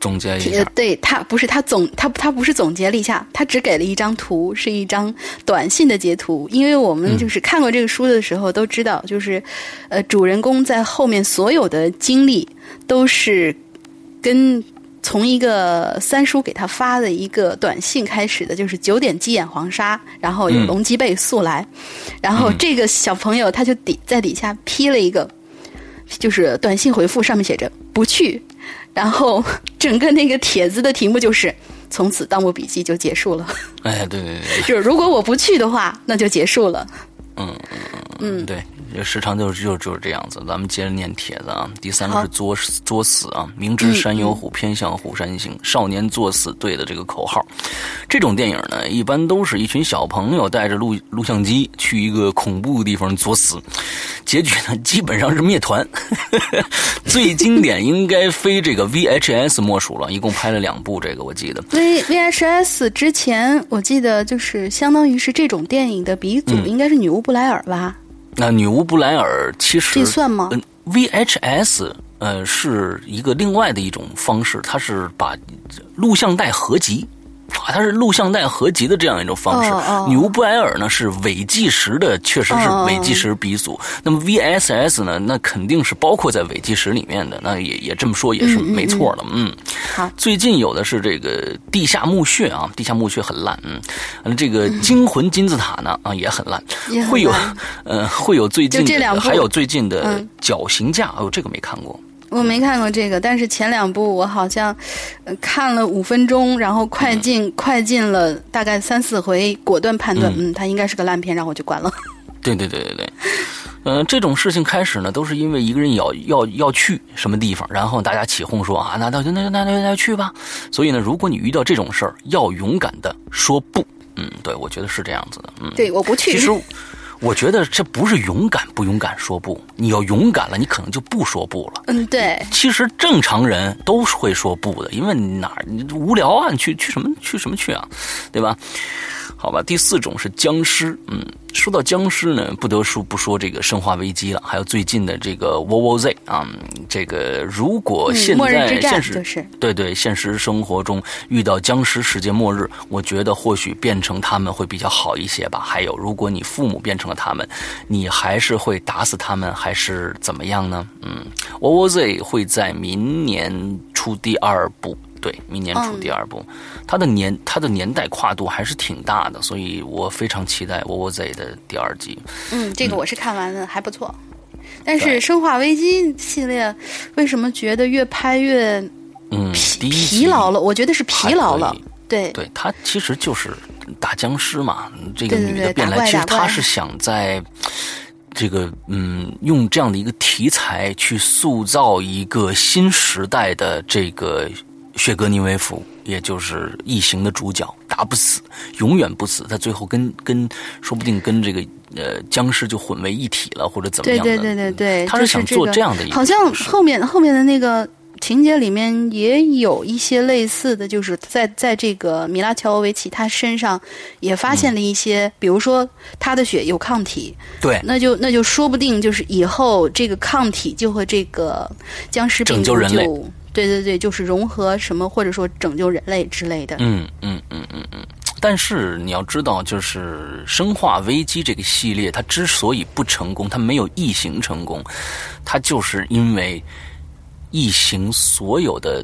总结一下，对他不是他总他他不是总结了一下，他只给了一张图，是一张短信的截图。因为我们就是看过这个书的时候都知道，就是呃，主人公在后面所有的经历都是跟。从一个三叔给他发的一个短信开始的，就是九点鸡眼黄沙，然后有龙脊背速来，然后这个小朋友他就底在底下批了一个，就是短信回复上面写着不去，然后 整个那个帖子的题目就是从此《盗墓笔记》就结束了。哎，对对对，就是如果我不去的话，那就结束了。嗯嗯对。时常就是就就是这样子，咱们接着念帖子啊。第三个是作作死啊，明知山有虎，偏向虎山行。少年作死队的这个口号，这种电影呢，一般都是一群小朋友带着录录像机去一个恐怖的地方作死，结局呢基本上是灭团。最经典应该非这个 VHS 莫属了，一共拍了两部，这个我记得。V VHS 之前我记得就是相当于是这种电影的鼻祖，应该是女巫布莱尔吧。那女巫布莱尔其实这算吗？嗯，VHS 呃是一个另外的一种方式，它是把录像带合集。啊，它是录像带合集的这样一种方式。女巫布莱尔呢是伪纪实的，确实是伪纪实鼻祖。那么 VSS 呢，那肯定是包括在伪纪实里面的。那也也这么说也是没错的。嗯，好。最近有的是这个地下墓穴啊，地下墓穴很烂。嗯，这个惊魂金字塔呢啊也很烂。会有呃会有最近的，还有最近的绞刑架。哦，这个没看过。我没看过这个，但是前两部我好像看了五分钟，然后快进快进了大概三四回，果断判断，嗯，它应该是个烂片，然后我就关了。对对对对对，嗯，这种事情开始呢，都是因为一个人要要要去什么地方，然后大家起哄说啊，那那就那那那那去吧。所以呢，如果你遇到这种事儿，要勇敢的说不。嗯，对，我觉得是这样子的。嗯，对，我不去。其实。我觉得这不是勇敢不勇敢说不，你要勇敢了，你可能就不说不了。嗯，对。其实正常人都是会说不的，因为哪无聊啊，你去去什么去什么去啊，对吧？好吧，第四种是僵尸。嗯，说到僵尸呢，不得说不说这个《生化危机》了，还有最近的这个《War War Z》啊。这个如果现在现实对对现实生活中遇到僵尸世界末日，我觉得或许变成他们会比较好一些吧。还有，如果你父母变成了他们，你还是会打死他们，还是怎么样呢？嗯，《War War Z》会在明年出第二部。对，明年出第二部，它的年它的年代跨度还是挺大的，所以我非常期待《窝窝 Z》的第二季。嗯，这个我是看完了，还不错。但是《生化危机》系列为什么觉得越拍越嗯疲疲劳了？我觉得是疲劳了。对，对，它其实就是打僵尸嘛。这个女的变来，其实她是想在这个嗯用这样的一个题材去塑造一个新时代的这个。薛格尼维夫，也就是异形的主角，打不死，永远不死。他最后跟跟，说不定跟这个呃僵尸就混为一体了，或者怎么样的？对对对对对，他是想做这样的一个。好像后面后面的那个情节里面也有一些类似的，就是在在这个米拉乔维奇他身上也发现了一些，比如说他的血有抗体，对，那就那就说不定就是以后这个抗体就和这个僵尸拯救人类。对对对，就是融合什么，或者说拯救人类之类的。嗯嗯嗯嗯嗯。但是你要知道，就是《生化危机》这个系列，它之所以不成功，它没有异形成功，它就是因为异形所有的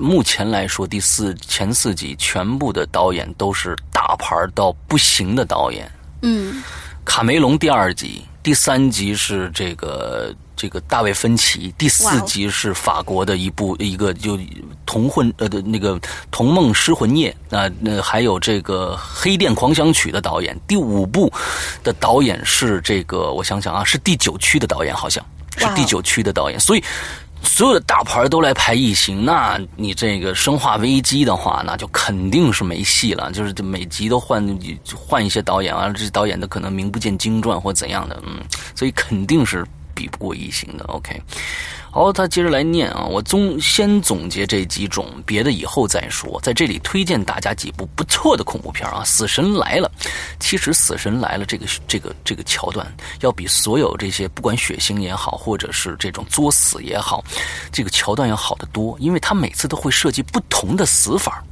目前来说第四前四集全部的导演都是大牌到不行的导演。嗯。卡梅隆第二集，第三集是这个。这个大卫芬奇第四集是法国的一部一个就同混呃的那个同梦失魂夜啊那还有这个黑店狂想曲的导演。第五部的导演是这个我想想啊是第九区的导演好像。是第九区的导演。所以所有的大牌都来拍异形，那你这个《生化危机》的话，那就肯定是没戏了。就是每集都换换一些导演啊，这导演的可能名不见经传或怎样的，嗯，所以肯定是比不过异形的。OK。好，他接着来念啊！我总先总结这几种，别的以后再说。在这里推荐大家几部不错的恐怖片啊，《死神来了》。其实《死神来了》这个这个这个桥段，要比所有这些不管血腥也好，或者是这种作死也好，这个桥段要好得多，因为他每次都会设计不同的死法。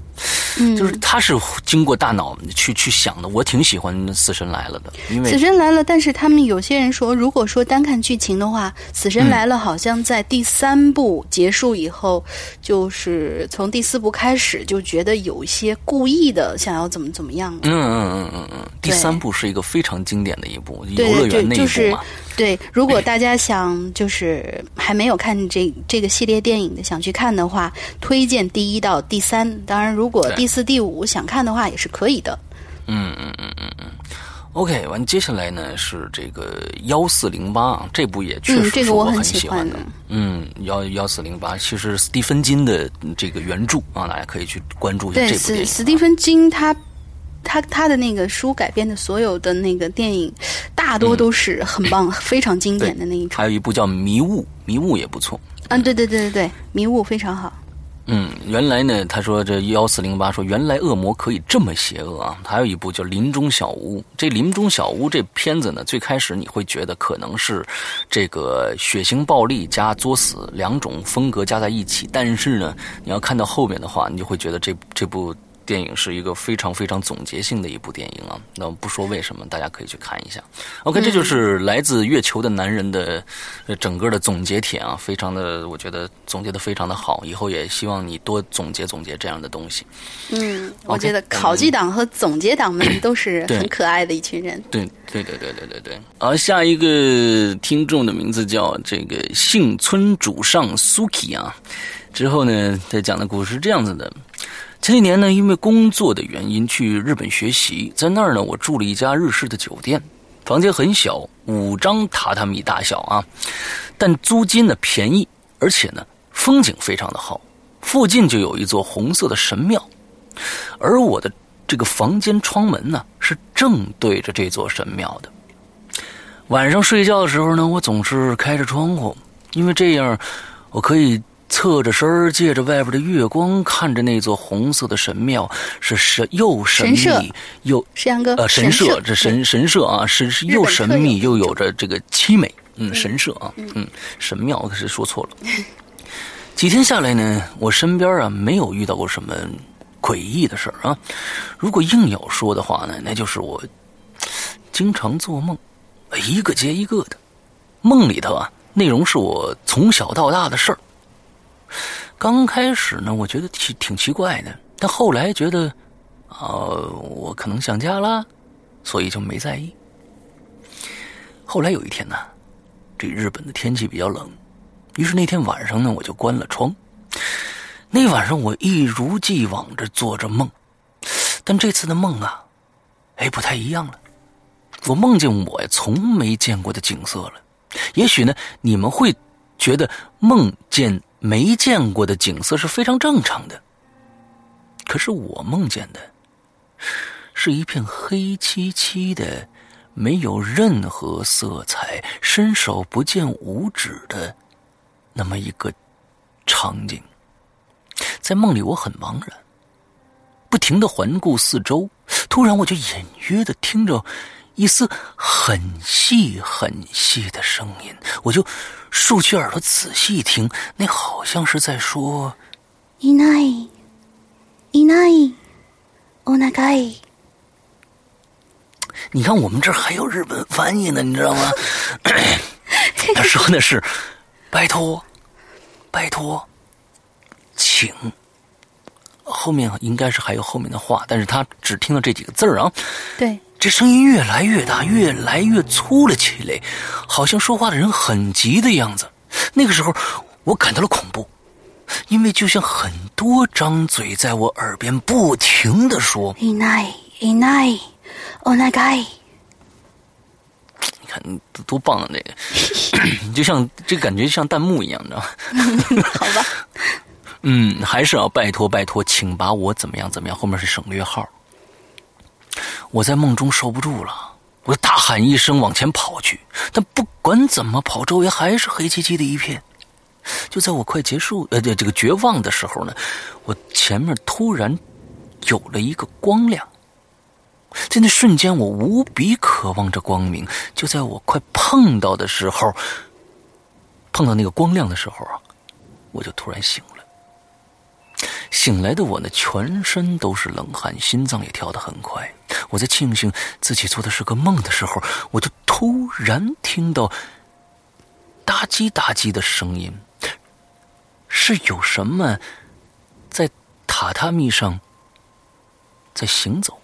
嗯，就是他是经过大脑去去想的，我挺喜欢《死神来了》的，因为《死神来了》，但是他们有些人说，如果说单看剧情的话，《死神来了》好像在第三部结束以后，就是从第四部开始就觉得有一些故意的想要怎么怎么样。嗯嗯嗯嗯嗯，第三部是一个非常经典的一部游乐园那一部嘛。对，如果大家想就是还没有看这这个系列电影的，想去看的话，推荐第一到第三。当然，如果第四、第五想看的话，也是可以的。嗯嗯嗯嗯嗯。OK，完接下来呢是这个幺四零八，这部也确实是我很喜欢的。嗯，幺幺四零八其实斯蒂芬金的这个原著啊，大家可以去关注一下这部电影。斯蒂芬金他。他他的那个书改编的所有的那个电影，大多都是很棒、非常经典的那一种。还有一部叫《迷雾》，《迷雾》也不错。嗯，对对对对对，《迷雾》非常好。嗯，原来呢，他说这幺四零八说原来恶魔可以这么邪恶啊！还有一部叫《林中小屋》，这《林中小屋》这片子呢，最开始你会觉得可能是这个血腥暴力加作死两种风格加在一起，但是呢，你要看到后面的话，你就会觉得这这部。电影是一个非常非常总结性的一部电影啊，那不说为什么，大家可以去看一下。OK，这就是来自月球的男人的整个的总结帖啊，非常的，我觉得总结的非常的好。以后也希望你多总结总结这样的东西。嗯，我觉得考据党和总结党们都是很可爱的一群人。对对对对对对对。而下一个听众的名字叫这个幸村主上 Suki 啊，之后呢，他讲的故事是这样子的。前几年呢，因为工作的原因去日本学习，在那儿呢，我住了一家日式的酒店，房间很小，五张榻榻米大小啊，但租金呢便宜，而且呢风景非常的好，附近就有一座红色的神庙，而我的这个房间窗门呢是正对着这座神庙的。晚上睡觉的时候呢，我总是开着窗户，因为这样我可以。侧着身儿，借着外边的月光，看着那座红色的神庙，是神又神秘又石阳哥呃神社这神神社啊，是是又神秘又有着这个凄美。嗯神社啊嗯。神庙可是说错了。几天下来呢，我身边啊没有遇到过什么诡异的事儿啊。如果硬要说的话呢，那就是我经常做梦，一个接一个的。梦里头啊，内容是我从小到大的事儿。刚开始呢，我觉得挺挺奇怪的，但后来觉得，啊，我可能想家了，所以就没在意。后来有一天呢，这日本的天气比较冷，于是那天晚上呢，我就关了窗。那晚上我一如既往的做着梦，但这次的梦啊，哎，不太一样了。我梦见我从没见过的景色了。也许呢，你们会觉得梦见。没见过的景色是非常正常的，可是我梦见的，是一片黑漆漆的、没有任何色彩、伸手不见五指的那么一个场景。在梦里，我很茫然，不停的环顾四周，突然我就隐约的听着。一丝很细很细的声音，我就竖起耳朵仔细听，那好像是在说“いないいないお願い”。你看，我们这还有日本翻译呢，你知道吗？他说的是“拜托，拜托，请”。后面应该是还有后面的话，但是他只听了这几个字儿啊。对。 这声音越来越大，越来越粗了起来，好像说话的人很急的样子。那个时候，我感到了恐怖，因为就像很多张嘴在我耳边不停的说：“いないいないお願い。”你 看多棒啊！那个就像这感觉像弹幕一样，你知道吗？好吧。嗯，还是要拜托拜托，请把我怎么样怎么样，后面是省略号。 我在梦中受不住了，我大喊一声往前跑去，但不管怎么跑，周围还是黑漆漆的一片。就在我快结束呃这这个绝望的时候呢，我前面突然有了一个光亮。在那瞬间，我无比渴望着光明。就在我快碰到的时候，碰到那个光亮的时候啊，我就突然醒了。醒来的我呢，全身都是冷汗，心脏也跳得很快。我在庆幸自己做的是个梦的时候，我就突然听到哒叽哒叽的声音，是有什么在榻榻米上在行走？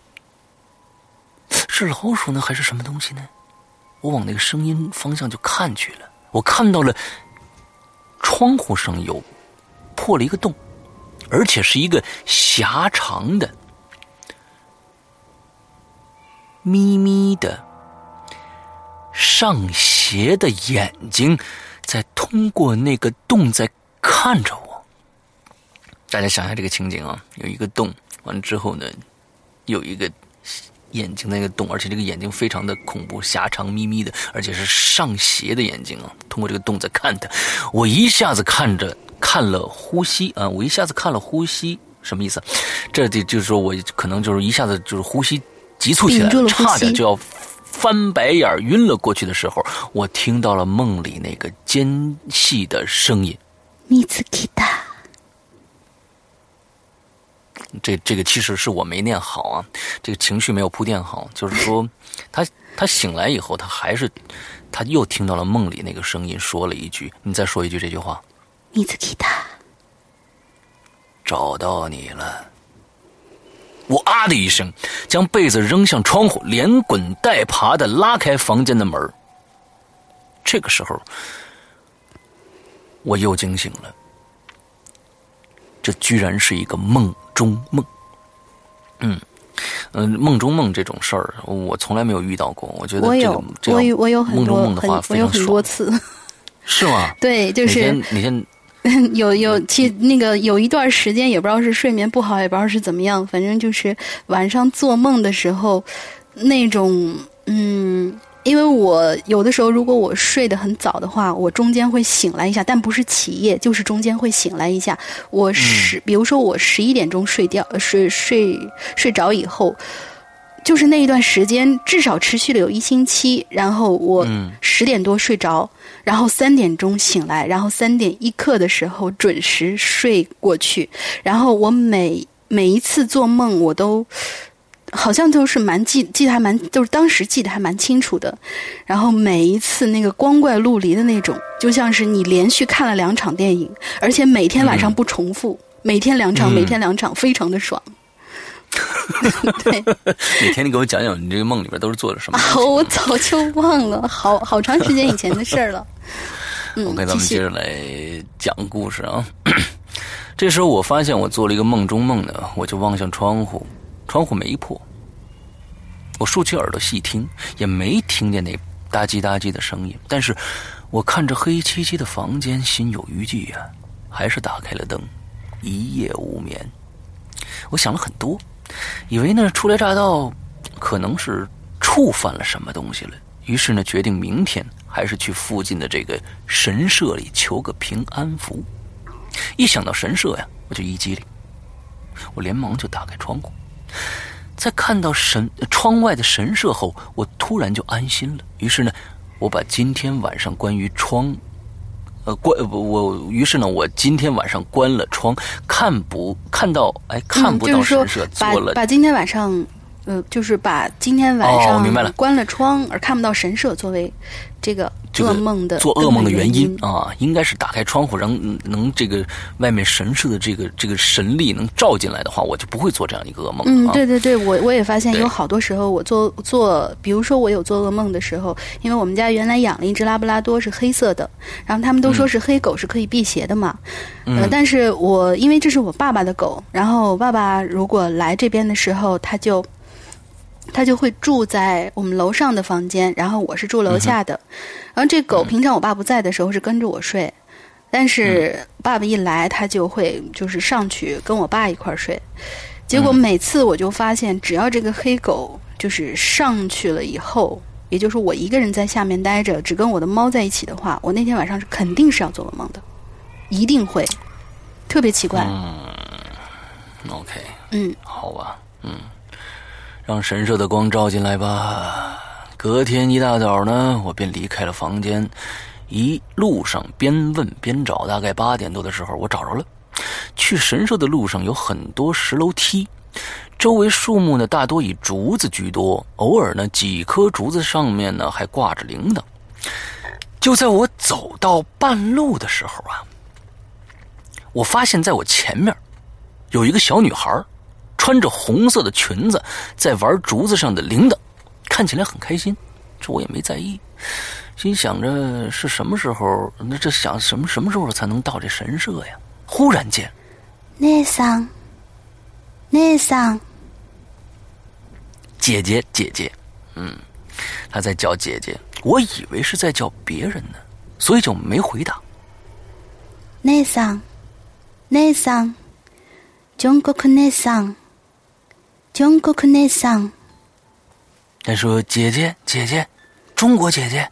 是老鼠呢，还是什么东西呢？我往那个声音方向就看去了，我看到了窗户上有破了一个洞。而且是一个狭长的、眯眯的、上斜的眼睛，在通过那个洞在看着我。大家想一下这个情景啊，有一个洞，完了之后呢，有一个眼睛那个洞，而且这个眼睛非常的恐怖，狭长眯眯的，而且是上斜的眼睛啊，通过这个洞在看他。我一下子看着。看了呼吸啊，我一下子看了呼吸，什么意思？这就就是说我可能就是一下子就是呼吸急促起来，差点就要翻白眼晕了过去的时候，我听到了梦里那个尖细的声音。米兹基达，这这个其实是我没念好啊，这个情绪没有铺垫好。就是说，他他醒来以后，他还是他又听到了梦里那个声音，说了一句：“你再说一句这句话。”米兹基达，找到你了！我啊的一声，将被子扔向窗户，连滚带爬的拉开房间的门。这个时候，我又惊醒了。这居然是一个梦中梦。嗯嗯，梦中梦这种事儿，我从来没有遇到过。我觉得这个这个我有梦中梦的话，我有很多次。是吗？对，就是你先。有有，其那个有一段时间也不知道是睡眠不好，也不知道是怎么样，反正就是晚上做梦的时候，那种嗯，因为我有的时候如果我睡得很早的话，我中间会醒来一下，但不是起夜，就是中间会醒来一下。我十，比如说我十一点钟睡掉，睡睡睡着以后。就是那一段时间，至少持续了有一星期。然后我十点多睡着，然后三点钟醒来，然后三点一刻的时候准时睡过去。然后我每每一次做梦，我都好像都是蛮记记得还蛮，就是当时记得还蛮清楚的。然后每一次那个光怪陆离的那种，就像是你连续看了两场电影，而且每天晚上不重复，每天两场，每天两场，非常的爽。对，哪天你给我讲讲你这个梦里边都是做了什么？我早就忘了，好好长时间以前的事儿了。嗯，OK，咱们接着来讲故事啊。这时候我发现我做了一个梦中梦呢，我就望向窗户，窗户没破。我竖起耳朵细听，也没听见那哒叽哒叽的声音。但是我看着黑漆漆的房间，心有余悸呀，还是打开了灯，一夜无眠。我想了很多。以为呢，初来乍到，可能是触犯了什么东西了。于是呢，决定明天还是去附近的这个神社里求个平安符。一想到神社呀，我就一激灵，我连忙就打开窗户。在看到神窗外的神社后，我突然就安心了。于是呢，我把今天晚上关于窗。呃，关我，于是呢，我今天晚上关了窗，看不看到？哎，看不到神社做了。把今天晚上，呃，就是把今天晚上关了窗而看不到神社作为这个。噩梦的做噩梦的原因啊，应该是打开窗户，让能这个外面神似的这个这个神力能照进来的话，我就不会做这样一个噩梦。嗯，对对对，我我也发现有好多时候，我做做，比如说我有做噩梦的时候，因为我们家原来养了一只拉布拉多，是黑色的，然后他们都说是黑狗是可以辟邪的嘛。嗯，但是我因为这是我爸爸的狗，然后爸爸如果来这边的时候，他就。他就会住在我们楼上的房间，然后我是住楼下的。然后这狗平常我爸不在的时候是跟着我睡，但是爸爸一来，它就会就是上去跟我爸一块儿睡。结果每次我就发现，只要这个黑狗就是上去了以后，也就是我一个人在下面待着，只跟我的猫在一起的话，我那天晚上是肯定是要做噩梦的，一定会，特别奇怪。嗯，OK，嗯，好吧，嗯，让神社的光照进来吧。隔天一大早呢，我便离开了房间，一路上边问边找，大概八点多的时候，我找着了。去神社的路上有很多石楼梯，周围树木呢大多以竹子居多，偶尔呢几棵竹子上面呢还挂着铃铛。就在我走到半路的时候啊，我发现在我前面有一个小女孩，穿着红色的裙子在玩竹子上的铃铛，看起来很开心。这我也没在意，心想着是什么时候？那这想什么什么时候才能到这神社呀？忽然间，姉さん，姉さん，姐姐姐姐，嗯，他在叫姐姐，我以为是在叫别人呢，所以就没回答。姉さん，姉さん，中国姉さん， 中国姉さん。他说：“姐姐姐姐，中国姐姐，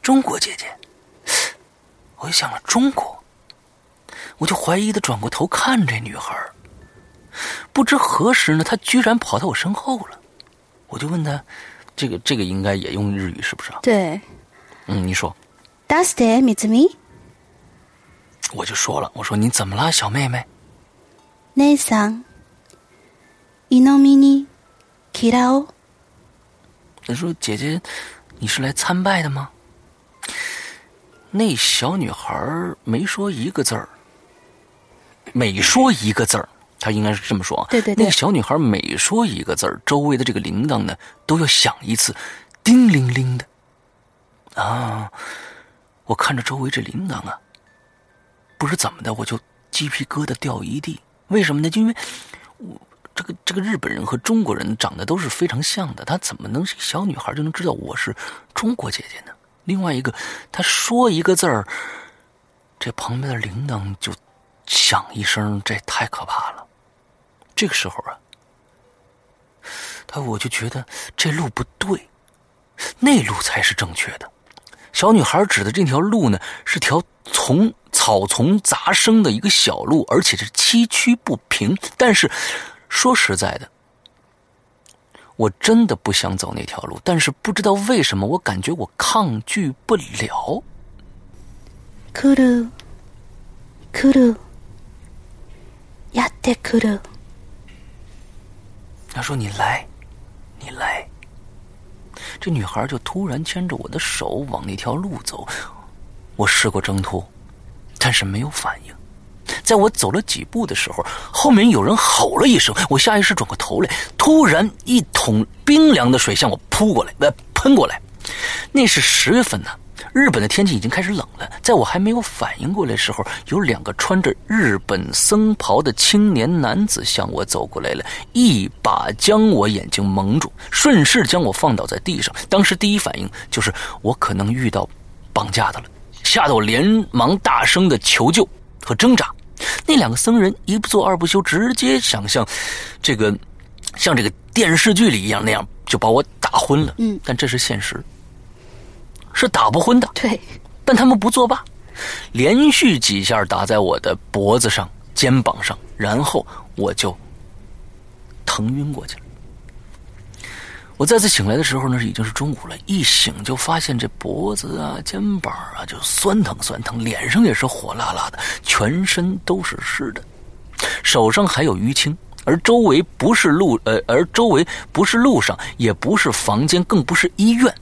中国姐姐。”我就想了中国。我就怀疑的转过头看这女孩不知何时呢，她居然跑到我身后了。我就问她：“这个这个应该也用日语是不是？”对。嗯，你说。d す s みずみ。我就说了，我说你怎么了，小妹妹？姉さ ん、イノミニ、キラオ。他说：“姐姐，你是来参拜的吗？”那小女孩没说一个字儿。每说一个字儿，他应该是这么说啊。对对对。那个小女孩每说一个字儿，周围的这个铃铛呢都要响一次，叮铃铃的。啊！我看着周围这铃铛啊，不知怎么的，我就鸡皮疙瘩掉一地。为什么呢？就因为我 这个这个日本人和中国人长得都是非常像的，他怎么能是小女孩就能知道我是中国姐姐呢？另外一个，他说一个字儿，这旁边的铃铛就。响一声，这太可怕了。这个时候啊，他我就觉得这路不对，那路才是正确的。小女孩指的这条路呢，是条从草丛杂生的一个小路，而且是崎岖不平。但是说实在的，我真的不想走那条路，但是不知道为什么，我感觉我抗拒不了。库鲁，库鲁。やってくる。他说：“你来，你来。”这女孩就突然牵着我的手往那条路走。我试过挣脱，但是没有反应。 在我走了几步的时候，后面有人吼了一声，我下意识转过头来，突然一桶冰凉的水向我扑过来，呃，喷过来。那是十月份呢。日本的天气已经开始冷了，在我还没有反应过来的时候，有两个穿着日本僧袍的青年男子向我走过来了，一把将我眼睛蒙住，顺势将我放倒在地上。当时第一反应就是我可能遇到绑架的了，吓得我连忙大声的求救和挣扎。那两个僧人一不做二不休，直接想象这个像这个电视剧里一样那样就把我打昏了。嗯，但这是现实。是打不昏的，对，但他们不作罢，连续几下打在我的脖子上、肩膀上，然后我就疼晕过去了。我再次醒来的时候呢，已经是中午了。一醒就发现这脖子啊、肩膀啊就酸疼酸疼，脸上也是火辣辣的，全身都是湿的，手上还有淤青，而周围不是路，呃，而周围不是路上，也不是房间，更不是医院。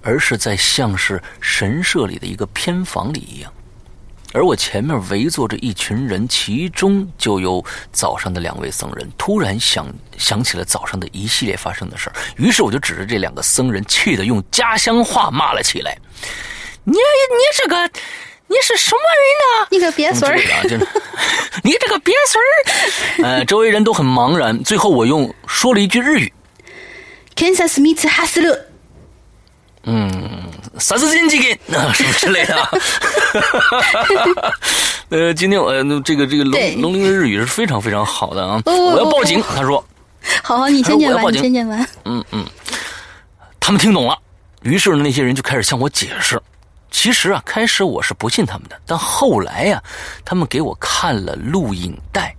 而是在像是神社里的一个偏房里一样，而我前面围坐着一群人，其中就有早上的两位僧人。突然想想起了早上的一系列发生的事儿，于是我就指着这两个僧人，气得用家乡话骂了起来：“你你这个你是什么人呢？你个鳖孙儿！你这个鳖孙儿！”呃，周围人都很茫然。最后我用说了一句日语。肯萨斯米茨哈斯勒。嗯，啥子经济给啊 什么之类的。呃，今天我这个这个龙龙鳞的日语是非常非常好的啊！我要报警，他说。好，好，你先念完，你先念完。嗯嗯，他们听懂了，于是那些人就开始向我解释。其实啊，开始我是不信他们的，但后来呀，他们给我看了录影带，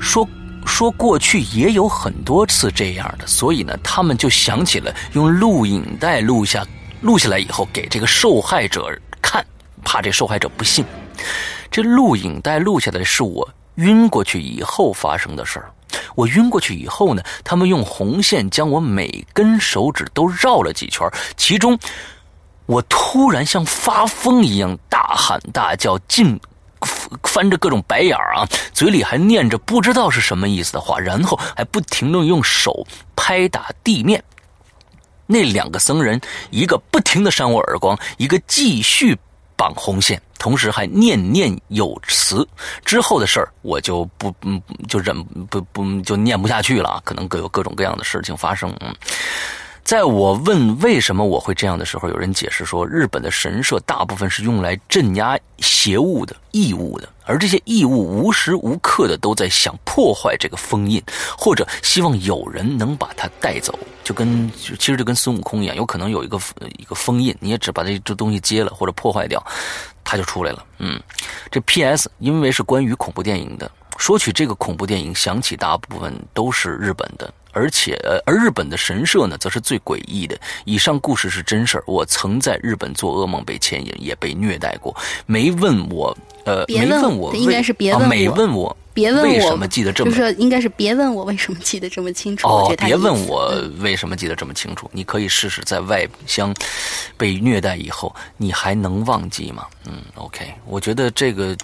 说说过去也有很多次这样的，所以呢，他们就想起了用录影带录下录下来以后给这个受害者看，怕这受害者不信。这录影带录下来是我晕过去以后发生的事儿。我晕过去以后呢，他们用红线将我每根手指都绕了几圈，其中。我突然像发疯一样大喊大叫，尽翻着各种白眼啊，嘴里还念着不知道是什么意思的话，然后还不停的用手拍打地面。那两个僧人，一个不停的扇我耳光，一个继续绑红线，同时还念念有词。之后的事儿我就不嗯就忍不不就念不下去了，可能各有各种各样的事情发生。嗯。在我问为什么我会这样的时候，有人解释说，日本的神社大部分是用来镇压邪物的异物的，而这些异物无时无刻的都在想破坏这个封印，或者希望有人能把它带走，就跟其实就跟孙悟空一样，有可能有一个一个封印，你也只把这这东西接了或者破坏掉，它就出来了。嗯，这 P.S. 因为是关于恐怖电影的，说起这个恐怖电影，想起大部分都是日本的。而且，呃，而日本的神社呢，则是最诡异的。以上故事是真事儿，我曾在日本做噩梦，被牵引，也被虐待过。没问我，呃，没问我，应该是别问我，没问我，别问我为什么记得这么，就是应该是别问我为什么记得这么清楚。哦，别问我为什么记得这么清楚。你可以试试在外乡被虐待以后，你还能忘记吗？嗯，OK，我觉得这个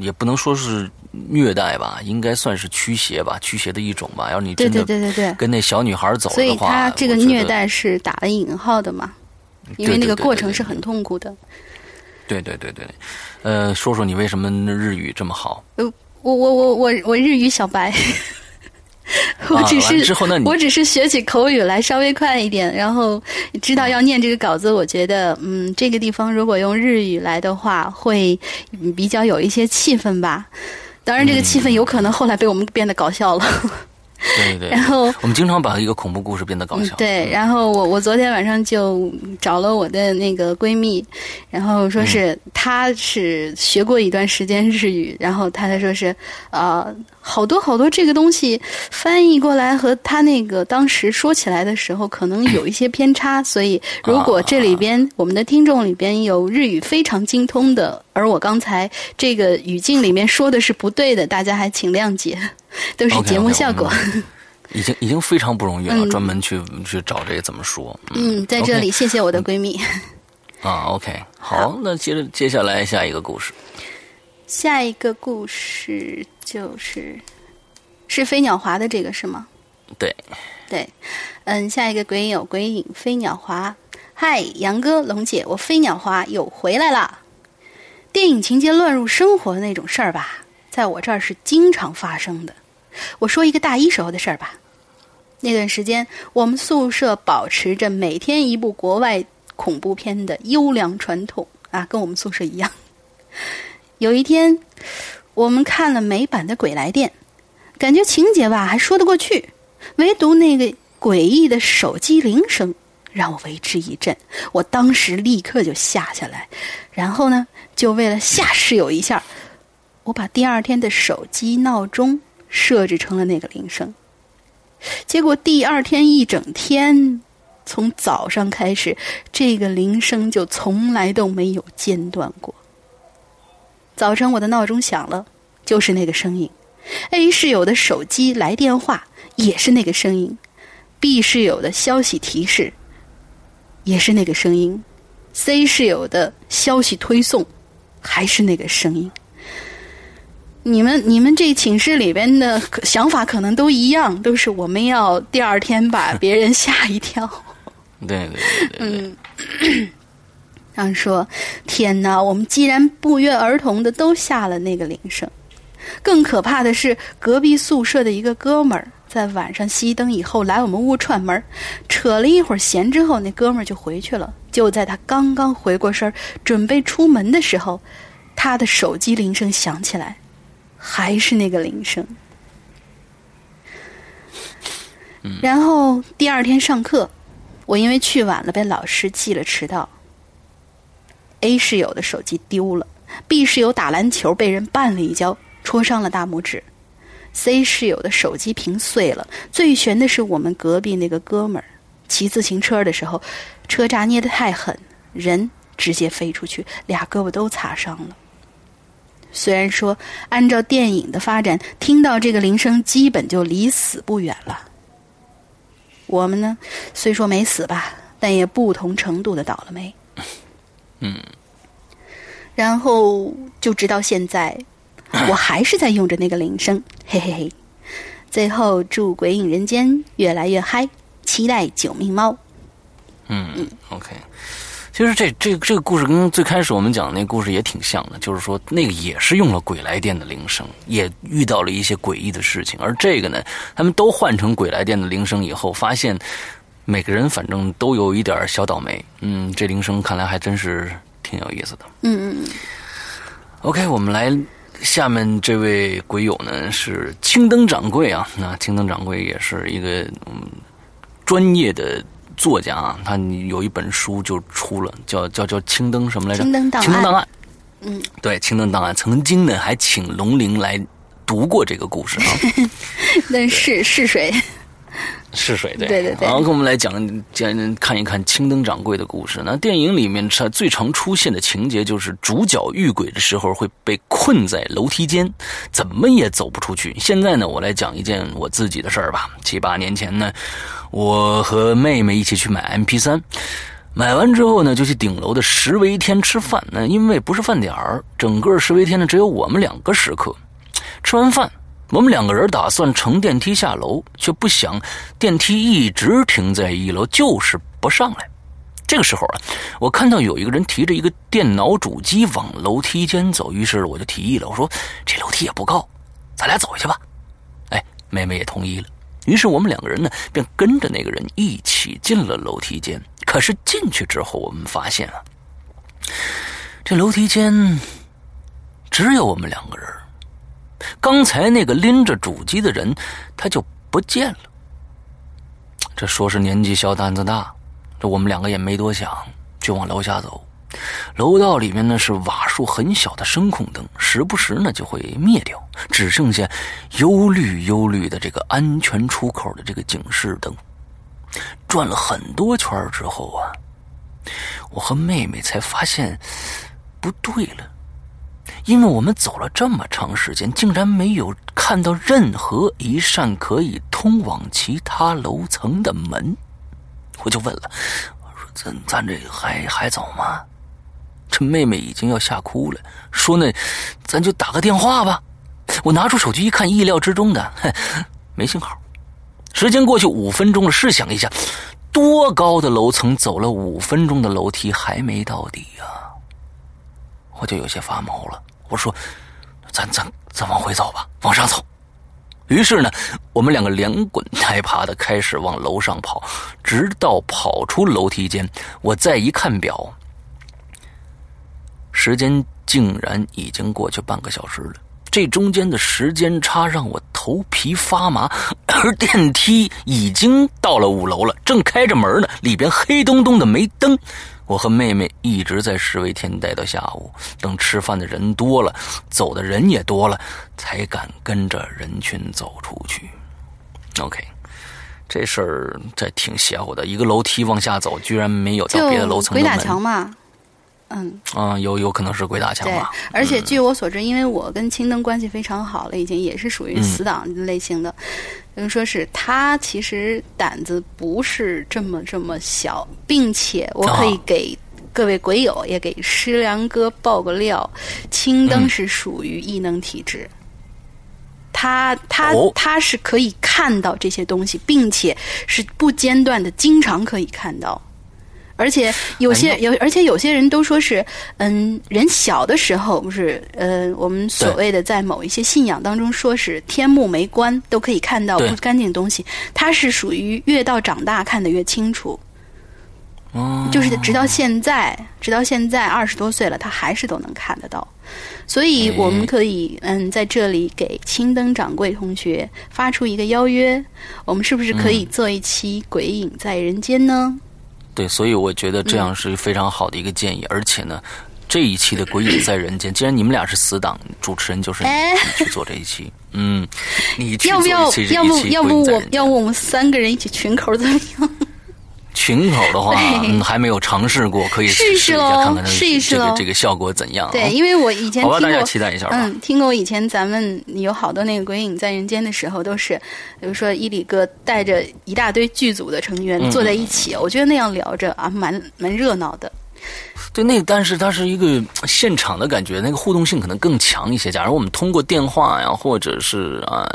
也不能说是。虐待吧，应该算是驱邪吧，驱邪的一种吧。要是你真的对对对对跟那小女孩走的话，所以他这个虐待是打了引号的嘛？因为那个过程是很痛苦的。对对对对，呃，说说你为什么日语这么好？呃，我我我我我日语小白，我只是之后那我只是学起口语来稍微快一点，然后知道要念这个稿子，我觉得嗯，这个地方如果用日语来的话，会比较有一些气氛吧。当然，这个气氛有可能后来被我们变得搞笑了。对对。然后我们经常把一个恐怖故事变得搞笑。对，然后我我昨天晚上就找了我的那个闺蜜，然后说是她是学过一段时间日语，然后她才说是呃好多好多这个东西翻译过来和她那个当时说起来的时候可能有一些偏差，所以如果这里边我们的听众里边有日语非常精通的。而我刚才这个语境里面说的是不对的，大家还请谅解，都是节目效果。已经已经非常不容易了，专门去去找这个怎么说。嗯，在这里谢谢我的闺蜜。啊，OK，好，那接着接下来下一个故事。下一个故事就是是飞鸟华的这个是吗？对，对，嗯，下一个鬼影有鬼影飞鸟华。嗨，杨哥龙姐，我飞鸟华又回来了。电影情节乱入生活的那种事儿吧，在我这儿是经常发生的。我说一个大一时候的事儿吧。那段时间，我们宿舍保持着每天一部国外恐怖片的优良传统啊，跟我们宿舍一样。有一天，我们看了美版的《鬼来电》，感觉情节吧还说得过去，唯独那个诡异的手机铃声让我为之一振。我当时立刻就下下来，然后呢？就为了吓室友一下，我把第二天的手机闹钟设置成了那个铃声。结果第二天一整天，从早上开始，这个铃声就从来都没有间断过。早晨我的闹钟响了，就是那个声音；A 室友的手机来电话也是那个声音；B 室友的消息提示也是那个声音；C 室友的消息推送。还是那个声音。你们你们这寝室里边的想法可能都一样，都是我们要第二天把别人吓一跳。对对对。嗯。然后说：“天哪，我们既然不约而同的都下了那个铃声。更可怕的是，隔壁宿舍的一个哥们儿在晚上熄灯以后来我们屋串门，扯了一会儿闲之后，那哥们儿就回去了。就在他刚刚回过身儿，准备出门的时候，他的手机铃声响起来，还是那个铃声。然后第二天上课，我因为去晚了被老师记了迟到。A 室友的手机丢了，B 室友打篮球被人绊了一跤，戳伤了大拇指。C 室友的手机屏碎了，最悬的是我们隔壁那个哥们儿骑自行车的时候，车闸捏得太狠，人直接飞出去，俩胳膊都擦伤了。虽然说按照电影的发展，听到这个铃声基本就离死不远了。我们呢，虽说没死吧，但也不同程度的倒了霉。嗯，然后就直到现在。我还是在用着那个铃声，嘿嘿嘿。最后祝《鬼影人间》越来越嗨，期待《九命猫》。嗯，OK。其实这这这个故事跟最开始我们讲的那故事也挺像的，就是说那个也是用了鬼来电的铃声，也遇到了一些诡异的事情。而这个呢，他们都换成鬼来电的铃声以后，发现每个人反正都有一点小倒霉。嗯，这铃声看来还真是挺有意思的。嗯嗯嗯。OK，我们来。下面这位鬼友呢是青灯掌柜啊，那青灯掌柜也是一个嗯专业的作家啊，他有一本书就出了，叫叫叫青灯什么来着？青灯档案。嗯，对，青灯档案曾经呢还请龙陵来读过这个故事啊。那是是谁？是水对对对对，然后跟我们来讲讲看一看青灯掌柜的故事。那电影里面它最常出现的情节就是主角遇鬼的时候会被困在楼梯间，怎么也走不出去。现在呢，我来讲一件我自己的事儿吧。七八年前呢，我和妹妹一起去买 M P 三，买完之后呢，就去顶楼的十维天吃饭。那因为不是饭点儿，整个十维天呢只有我们两个食客。吃完饭。我们两个人打算乘电梯下楼，却不想电梯一直停在一楼，就是不上来。这个时候啊，我看到有一个人提着一个电脑主机往楼梯间走，于是我就提议了，我说：“这楼梯也不高，咱俩走下去吧。”哎，妹妹也同意了。于是我们两个人呢，便跟着那个人一起进了楼梯间。可是进去之后，我们发现啊，这楼梯间只有我们两个人。刚才那个拎着主机的人，他就不见了。这说是年纪小胆子大，这我们两个也没多想，就往楼下走。楼道里面呢是瓦数很小的声控灯，时不时呢就会灭掉，只剩下幽绿幽绿的这个安全出口的这个警示灯。转了很多圈之后啊，我和妹妹才发现不对了。因为我们走了这么长时间，竟然没有看到任何一扇可以通往其他楼层的门，我就问了：“我说咱咱这还还走吗？”这妹妹已经要吓哭了，说：“那咱就打个电话吧。”我拿出手机一看，意料之中的，没信号。时间过去五分钟了，试想一下，多高的楼层，走了五分钟的楼梯还没到底呀？我就有些发毛了。我说：“咱咱咱往回走吧，往上走。”于是呢，我们两个连滚带爬的开始往楼上跑，直到跑出楼梯间。我再一看表，时间竟然已经过去半个小时了。这中间的时间差让我头皮发麻，而电梯已经到了五楼了，正开着门呢，里边黑洞洞的，没灯。我和妹妹一直在十维天待到下午，等吃饭的人多了，走的人也多了，才敢跟着人群走出去。OK，这事儿这挺邪乎的，一个楼梯往下走，居然没有到别的楼层鬼打墙嘛？嗯啊，有有可能是鬼打墙吧？而且据我所知，因为我跟青灯关系非常好了，已经也是属于死党类型的。等于说是他其实胆子不是这么这么小，并且我可以给各位鬼友也给师良哥爆个料，青灯是属于异能体质，他他他是可以看到这些东西，并且是不间断的，经常可以看到。而且有些有，而且有些人都说是，嗯，人小的时候不是，呃，我们所谓的在某一些信仰当中说是天目没关，都可以看到不干净的东西。它是属于越到长大看得越清楚。哦，就是直到现在，直到现在二十多岁了，他还是都能看得到。所以我们可以，嗯，在这里给青灯掌柜同学发出一个邀约，我们是不是可以做一期《鬼影在人间》呢？对，所以我觉得这样是非常好的一个建议。而且呢，这一期的《鬼影在人间》，既然你们俩是死党，主持人就是你去做这一期。嗯，你要不要？要不要不我要不我们三个人一起群口怎么样？群口的话，嗯，还没有尝试过，可以试试喽，看看试一试这个这个效果怎样？对，因为我以前好吧，大家期待一下吧。嗯，听过以前咱们有好多那个《鬼影在人间》的时候，都是比如说伊里哥带着一大堆剧组的成员坐在一起，我觉得那样聊着啊，蛮蛮热闹的。对，那但是它是一个现场的感觉，那个互动性可能更强一些。假如我们通过电话呀，或者是啊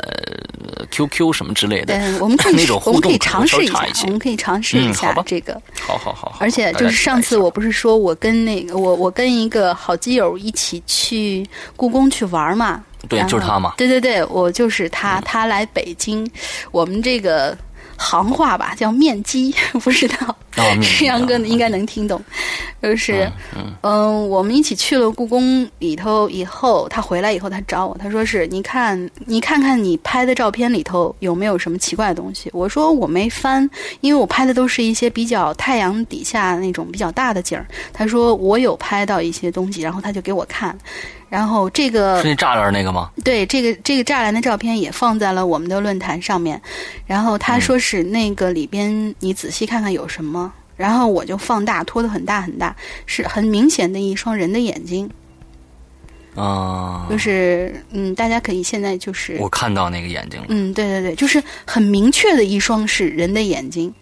QQ 什么之类的，对，我们可以那种互动尝试一下，我们可以尝试一下这个。好好好。而且就是上次我不是说我跟那个我我跟一个好基友一起去故宫去玩嘛？对，就是他嘛。对对对，我就是他，他来北京，我们这个。行话吧，叫面基，不知道。石阳哥应该能听懂，就是，嗯，我们一起去了故宫里头以后，他回来以后，他找我，他说是，你看，你看看你拍的照片里头有没有什么奇怪的东西？我说我没翻，因为我拍的都是一些比较太阳底下那种比较大的景儿。他说我有拍到一些东西，然后他就给我看。然后这个是那栅栏那个吗？对，这个这个栅栏的照片也放在了我们的论坛上面。然后他说是那个里边，你仔细看看有什么。然后我就放大，拖得很大很大，是很明显的一双人的眼睛。啊，就是嗯，大家可以现在就是我看到那个眼睛了。嗯，对对对，就是很明确的一双是人的眼睛，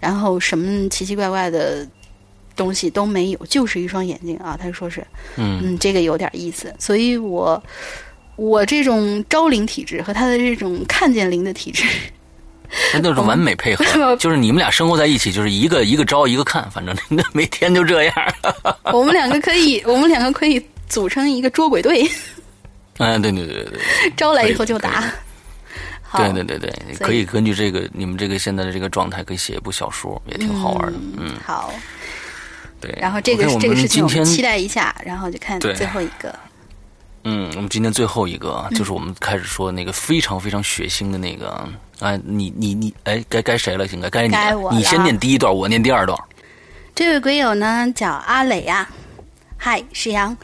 然后什么奇奇怪怪的。东西都没有，就是一双眼睛啊！他说是，嗯，这个有点意思。所以我我这种招灵体质和他的这种看见灵的体质，那就是 完美配合。就是你们俩生活在一起，就是一个一个招，一个看，反正那每天就这样。我们两个可以，我们两个可以组成一个捉鬼队。嗯，对对对对对，招来以后就打。对对对对，可以根据这个你们这个现在的这个状态，可以写一部小说，也挺好玩的。嗯，好。对，然后这个这个事情我们期待一下，然后就看最后一个。嗯，我们今天最后一个就是我们开始说那个非常非常血腥的那个哎，你你你，哎，该该谁了？应该该你，你先念第一段，我念第二段。这位鬼友呢叫阿磊啊，嗨，石阳，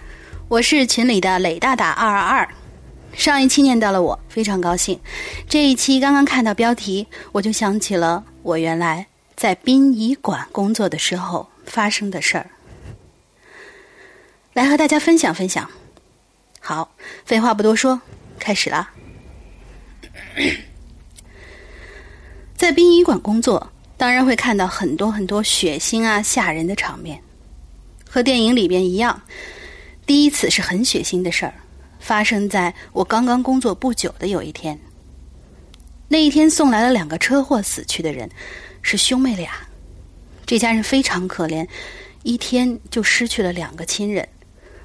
我是群里的磊大大二二二，上一期念到了我，非常高兴。这一期刚刚看到标题，我就想起了我原来在殡仪馆工作的时候。发生的事儿，来和大家分享分享。好，废话不多说，开始了。在殡仪馆工作，当然会看到很多很多血腥啊、吓人的场面，和电影里边一样。第一次是很血腥的事儿，发生在我刚刚工作不久的有一天。那一天送来了两个车祸死去的人，是兄妹俩。这家人非常可怜，一天就失去了两个亲人，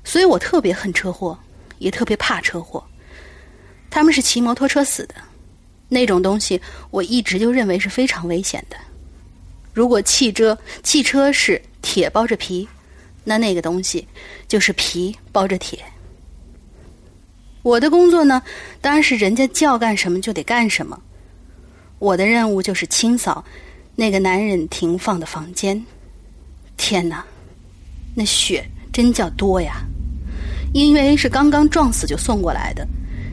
所以我特别恨车祸，也特别怕车祸。他们是骑摩托车死的，那种东西我一直就认为是非常危险的。如果汽车汽车是铁包着皮，那那个东西就是皮包着铁。我的工作呢，当然是人家叫干什么就得干什么，我的任务就是清扫。那个男人停放的房间，天哪，那血真叫多呀！因为是刚刚撞死就送过来的，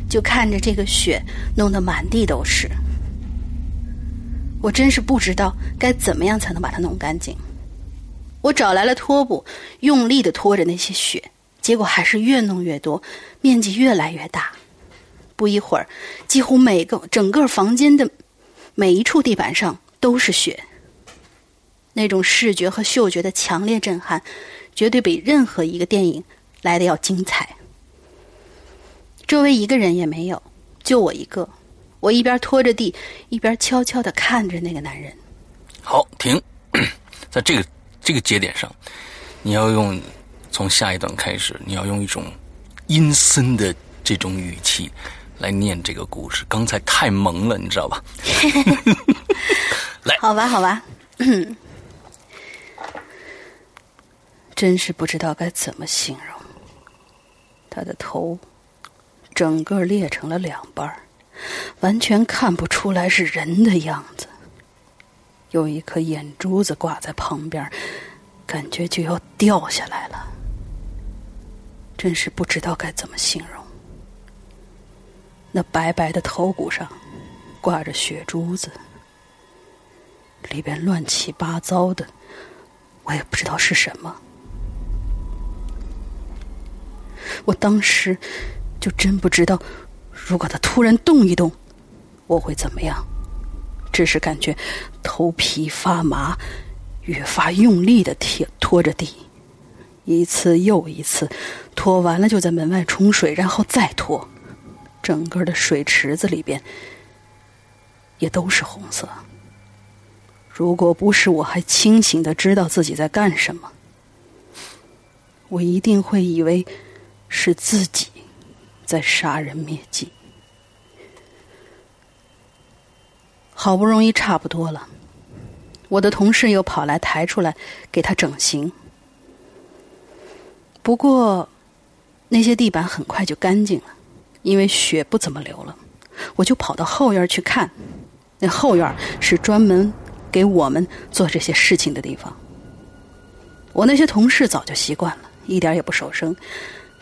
就看着这个血弄得满地都是，我真是不知道该怎么样才能把它弄干净。我找来了拖布，用力的拖着那些血，结果还是越弄越多，面积越来越大。不一会儿，几乎每个整个房间的每一处地板上。都是血，那种视觉和嗅觉的强烈震撼，绝对比任何一个电影来的要精彩。周围一个人也没有，就我一个。我一边拖着地，一边悄悄的看着那个男人。好，停，在这个这个节点上，你要用从下一段开始，你要用一种阴森的这种语气来念这个故事。刚才太萌了，你知道吧？好吧，好吧，真是不知道该怎么形容。他的头整个裂成了两半完全看不出来是人的样子。有一颗眼珠子挂在旁边，感觉就要掉下来了。真是不知道该怎么形容。那白白的头骨上挂着血珠子，里边乱七八糟的，我也不知道是什么。我当时就真不知道，如果他突然动一动，我会怎么样。只是感觉头皮发麻，越发用力的贴拖着地，一次又一次，拖完了就在门外冲水，然后再拖，整个的水池子里边也都是红色。如果不是我还清醒的知道自己在干什么，我一定会以为是自己在杀人灭迹。好不容易差不多了，我的同事又跑来抬出来给他整形。不过那些地板很快就干净了，因为血不怎么流了。我就跑到后院去看，那后院是专门给我们做这些事情的地方。我那些同事早就习惯了，一点也不手生，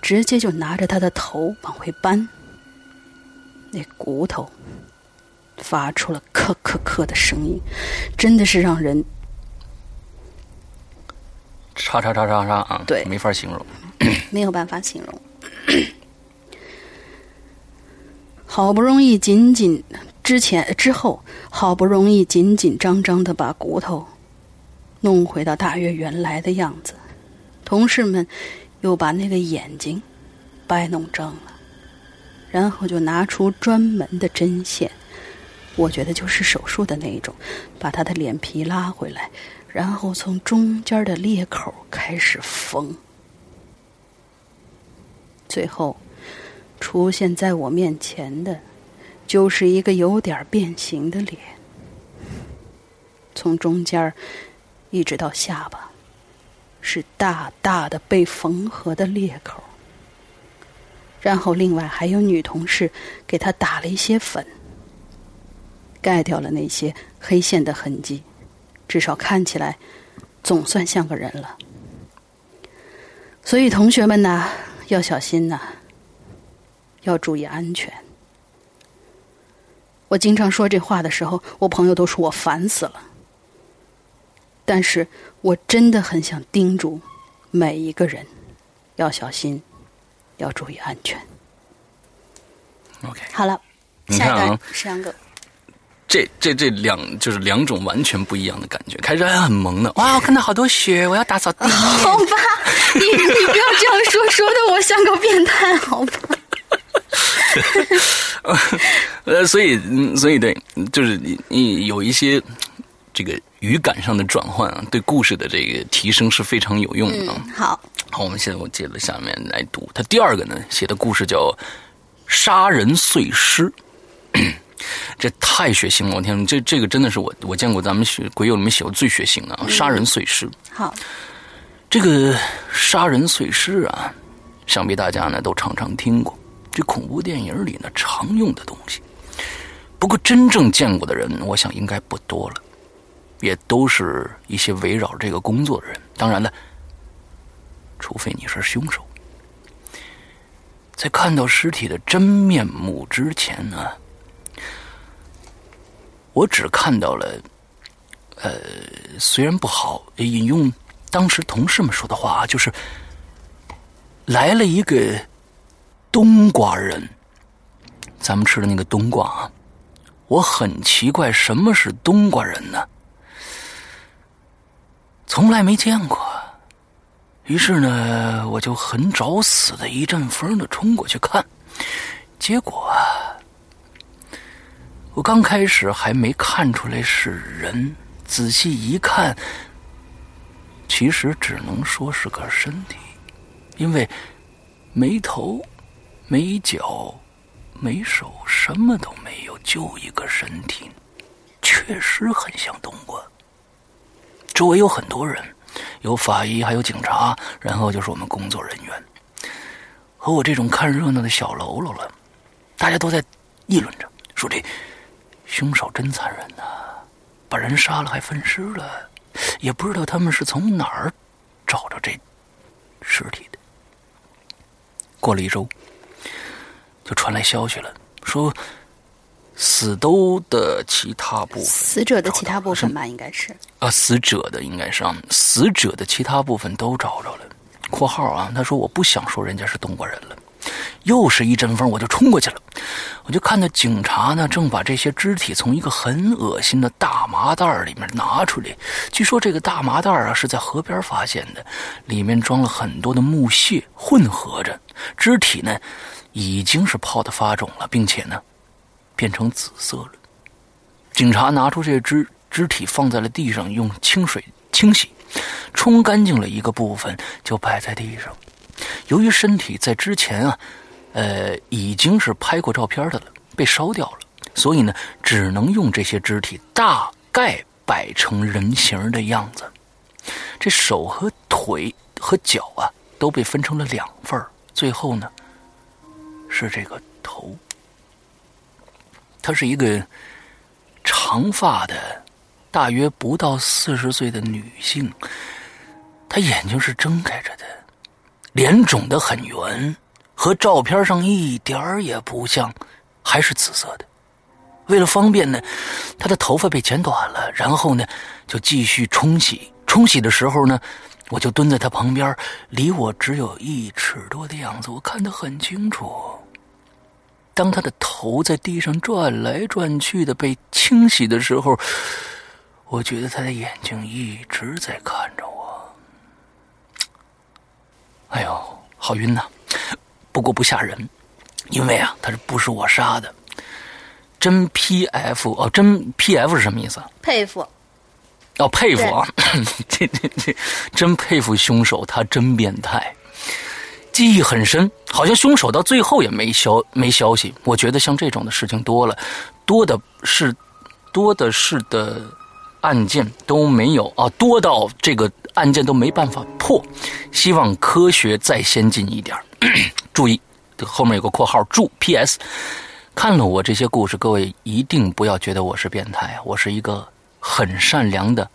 直接就拿着他的头往回搬，那骨头。发出了“咳咳咳”的声音，真的是让人叉叉叉叉叉啊！对，没法形容，没有办法形容。好不容易紧紧之前之后，好不容易紧紧张张的把骨头弄回到大约原来的样子，同事们又把那个眼睛掰弄正了，然后就拿出专门的针线。我觉得就是手术的那一种，把他的脸皮拉回来，然后从中间的裂口开始缝，最后出现在我面前的，就是一个有点变形的脸，从中间一直到下巴，是大大的被缝合的裂口，然后另外还有女同事给他打了一些粉。盖掉了那些黑线的痕迹，至少看起来总算像个人了。所以同学们呐，要小心呐，要注意安全。我经常说这话的时候，我朋友都说我烦死了。但是我真的很想叮嘱每一个人，要小心，要注意安全。OK，好了，下一段是两个。这这这两就是两种完全不一样的感觉。开始还很萌的，哇！我看到好多雪，我要打扫地。好吧，你你不要这样说，说的我像个变态，好吧？呃，所以所以对，就是你你有一些这个语感上的转换啊，对故事的这个提升是非常有用的。好，好，我们现在我接着下面来读。他第二个呢写的故事叫《杀人碎尸》。这太血腥了！我天，这这个真的是我我见过咱们血鬼友里面写过最血腥的啊！杀人碎尸。好，这个杀人碎尸啊，想必大家呢都常常听过，这恐怖电影里呢常用的东西。不过真正见过的人，我想应该不多了，也都是一些围绕这个工作的人。当然了，除非你是凶手，在看到尸体的真面目之前呢。我只看到了，呃，虽然不好，引用当时同事们说的话，就是来了一个冬瓜人，咱们吃的那个冬瓜啊，我很奇怪，什么是冬瓜人呢？从来没见过，于是呢，我就很找死的一阵风的冲过去看，结果啊。我刚开始还没看出来是人，仔细一看，其实只能说是个身体，因为没头、没脚、没手，什么都没有，就一个身体，确实很像冬瓜。周围有很多人，有法医，还有警察，然后就是我们工作人员，和我这种看热闹的小喽啰了。大家都在议论着，说这凶手真残忍呐，把人杀了还分尸了，也不知道他们是从哪儿找着这尸体的。过了一周，就传来消息了，说。死都的其他部分，死者的其他部分吧，应该是啊，死者的应该是啊，死者的其他部分都找着了。（括号啊）他说：“我不想说人家是东国人了。”又是一阵风，我就冲过去了。我就看到警察呢，正把这些肢体从一个很恶心的大麻袋里面拿出来。据说这个大麻袋啊是在河边发现的，里面装了很多的木屑混合着，肢体呢已经是泡的发肿了，并且呢。变成紫色了。警察拿出这只肢体放在了地上，用清水清洗，冲干净了一个部分，就摆在地上。由于身体在之前啊，呃，已经是拍过照片的了，被烧掉了，所以呢，只能用这些肢体大概摆成人形的样子。这手和腿和脚啊，都被分成了两份最后呢，是这个头。她是一个长发的、大约不到四十岁的女性，她眼睛是睁开着的，脸肿得很圆，和照片上一点儿也不像，还是紫色的。为了方便呢，她的头发被剪短了，然后呢就继续冲洗。冲洗的时候呢，我就蹲在他旁边，离我只有一尺多的样子，我看得很清楚。当他的头在地上转来转去的被清洗的时候，我觉得他的眼睛一直在看着我。哎呦，好晕呐！不过不吓人，因为啊，他是不是我杀的？真 P F 哦，真 P F 是什么意思？佩服。哦，佩服啊！这这这，真佩服凶手，他真变态。记忆很深，好像凶手到最后也没消没消息。我觉得像这种的事情多了，多的是多的是的案件都没有啊，多到这个案件都没办法破。希望科学再先进一点。注意，后面有个括号，注 P.S. 看了我这些故事，各位一定不要觉得我是变态啊，我是一个很善良的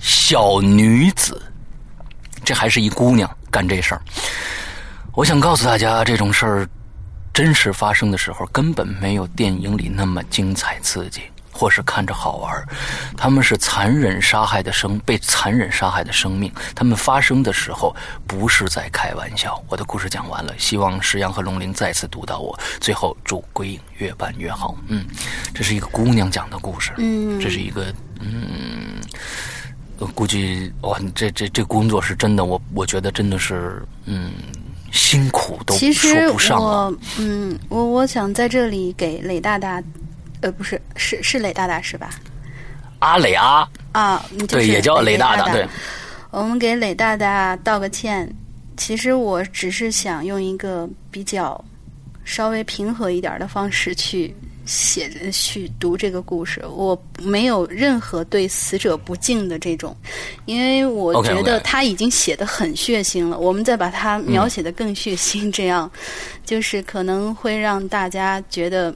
小女子。这还是一姑娘干这事儿，我想告诉大家，这种事儿真实发生的时候，根本没有电影里那么精彩刺激，或是看着好玩。他们是残忍杀害的生，被残忍杀害的生命。他们发生的时候不是在开玩笑。我的故事讲完了，希望石阳和龙鳞再次读到我。最后祝鬼影越办越好。嗯，这是一个姑娘讲的故事。嗯，这是一个嗯。我估计哇，这这这工作是真的，我我觉得真的是，嗯，辛苦都说不上我嗯，我我想在这里给磊大大，呃，不是，是是磊大大是吧？阿磊啊啊，对，也叫磊大大，对。我们给磊大大道个歉。其实我只是想用一个比较稍微平和一点的方式去。写着去读这个故事，我没有任何对死者不敬的这种，因为我觉得他已经写的很血腥了。我们再把它描写的更血腥，这样就是可能会让大家觉得。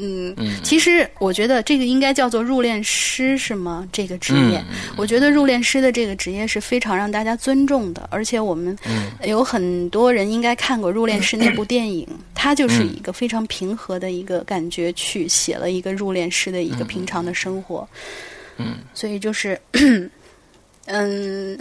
嗯，其实我觉得这个应该叫做入殓师是吗？这个职业，我觉得入殓师的这个职业是非常让大家尊重的，而且我们有很多人应该看过《入殓师》那部电影，他就是一个非常平和的一个感觉去写了一个入殓师的一个平常的生活。嗯，所以就是，嗯。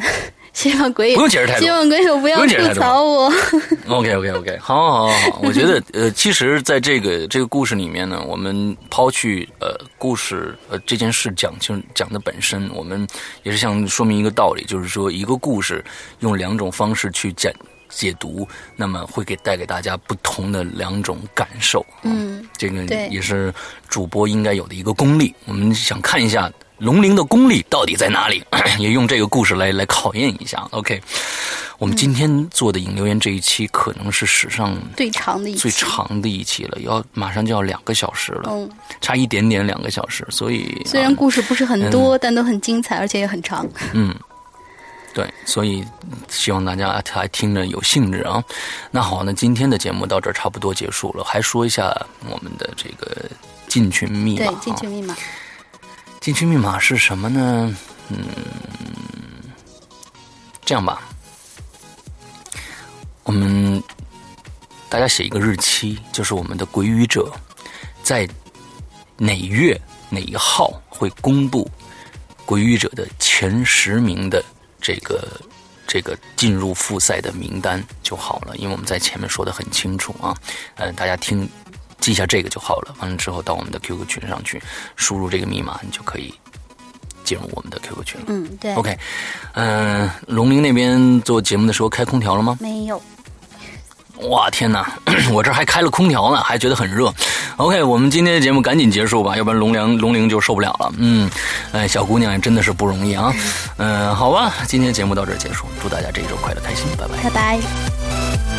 希望鬼不用解释太多，希望鬼友不要吐槽我。OK OK OK，好，好，好，好。我觉得，呃，其实，在这个 这个故事里面呢，我们抛去呃故事呃这件事讲清讲的本身，我们也是想说明一个道理，就是说，一个故事用两种方式去讲解读，那么会给带给大家不同的两种感受。嗯，这个也是主播应该有的一个功力。我们想看一下。龙鳞的功力到底在哪里？也用这个故事来来考验一下。OK，我们今天做的引流言这一期可能是史上最长的一最长的一期了，要马上就要两个小时了，差一点点两个小时。所以虽然故事不是很多，但都很精彩，而且也很长。嗯。对，所以希望大家还听着有兴致啊。那好，那今天的节目到这儿差不多结束了，还说一下我们的这个进群密码。对，进群密码。进群密码是什么呢？嗯，这样吧，我们大家写一个日期，就是我们的鬼语者在哪月哪一号会公布鬼语者的前十名的。这个这个进入复赛的名单就好了，因为我们在前面说的很清楚啊，嗯，大家听记下这个就好了。完了之后到我们的 QQ 群上去输入这个密码，你就可以进入我们的 QQ 群了。嗯，对。OK，嗯，龙陵那边做节目的时候开空调了吗？没有。哇天哪！我这还开了空调呢，还觉得很热。OK，我们今天的节目赶紧结束吧，要不然龙梁龙玲就受不了了。嗯，哎，小姑娘也真的是不容易啊。嗯，好吧，今天节目到这儿结束，祝大家这一周快乐开心，拜拜，拜拜。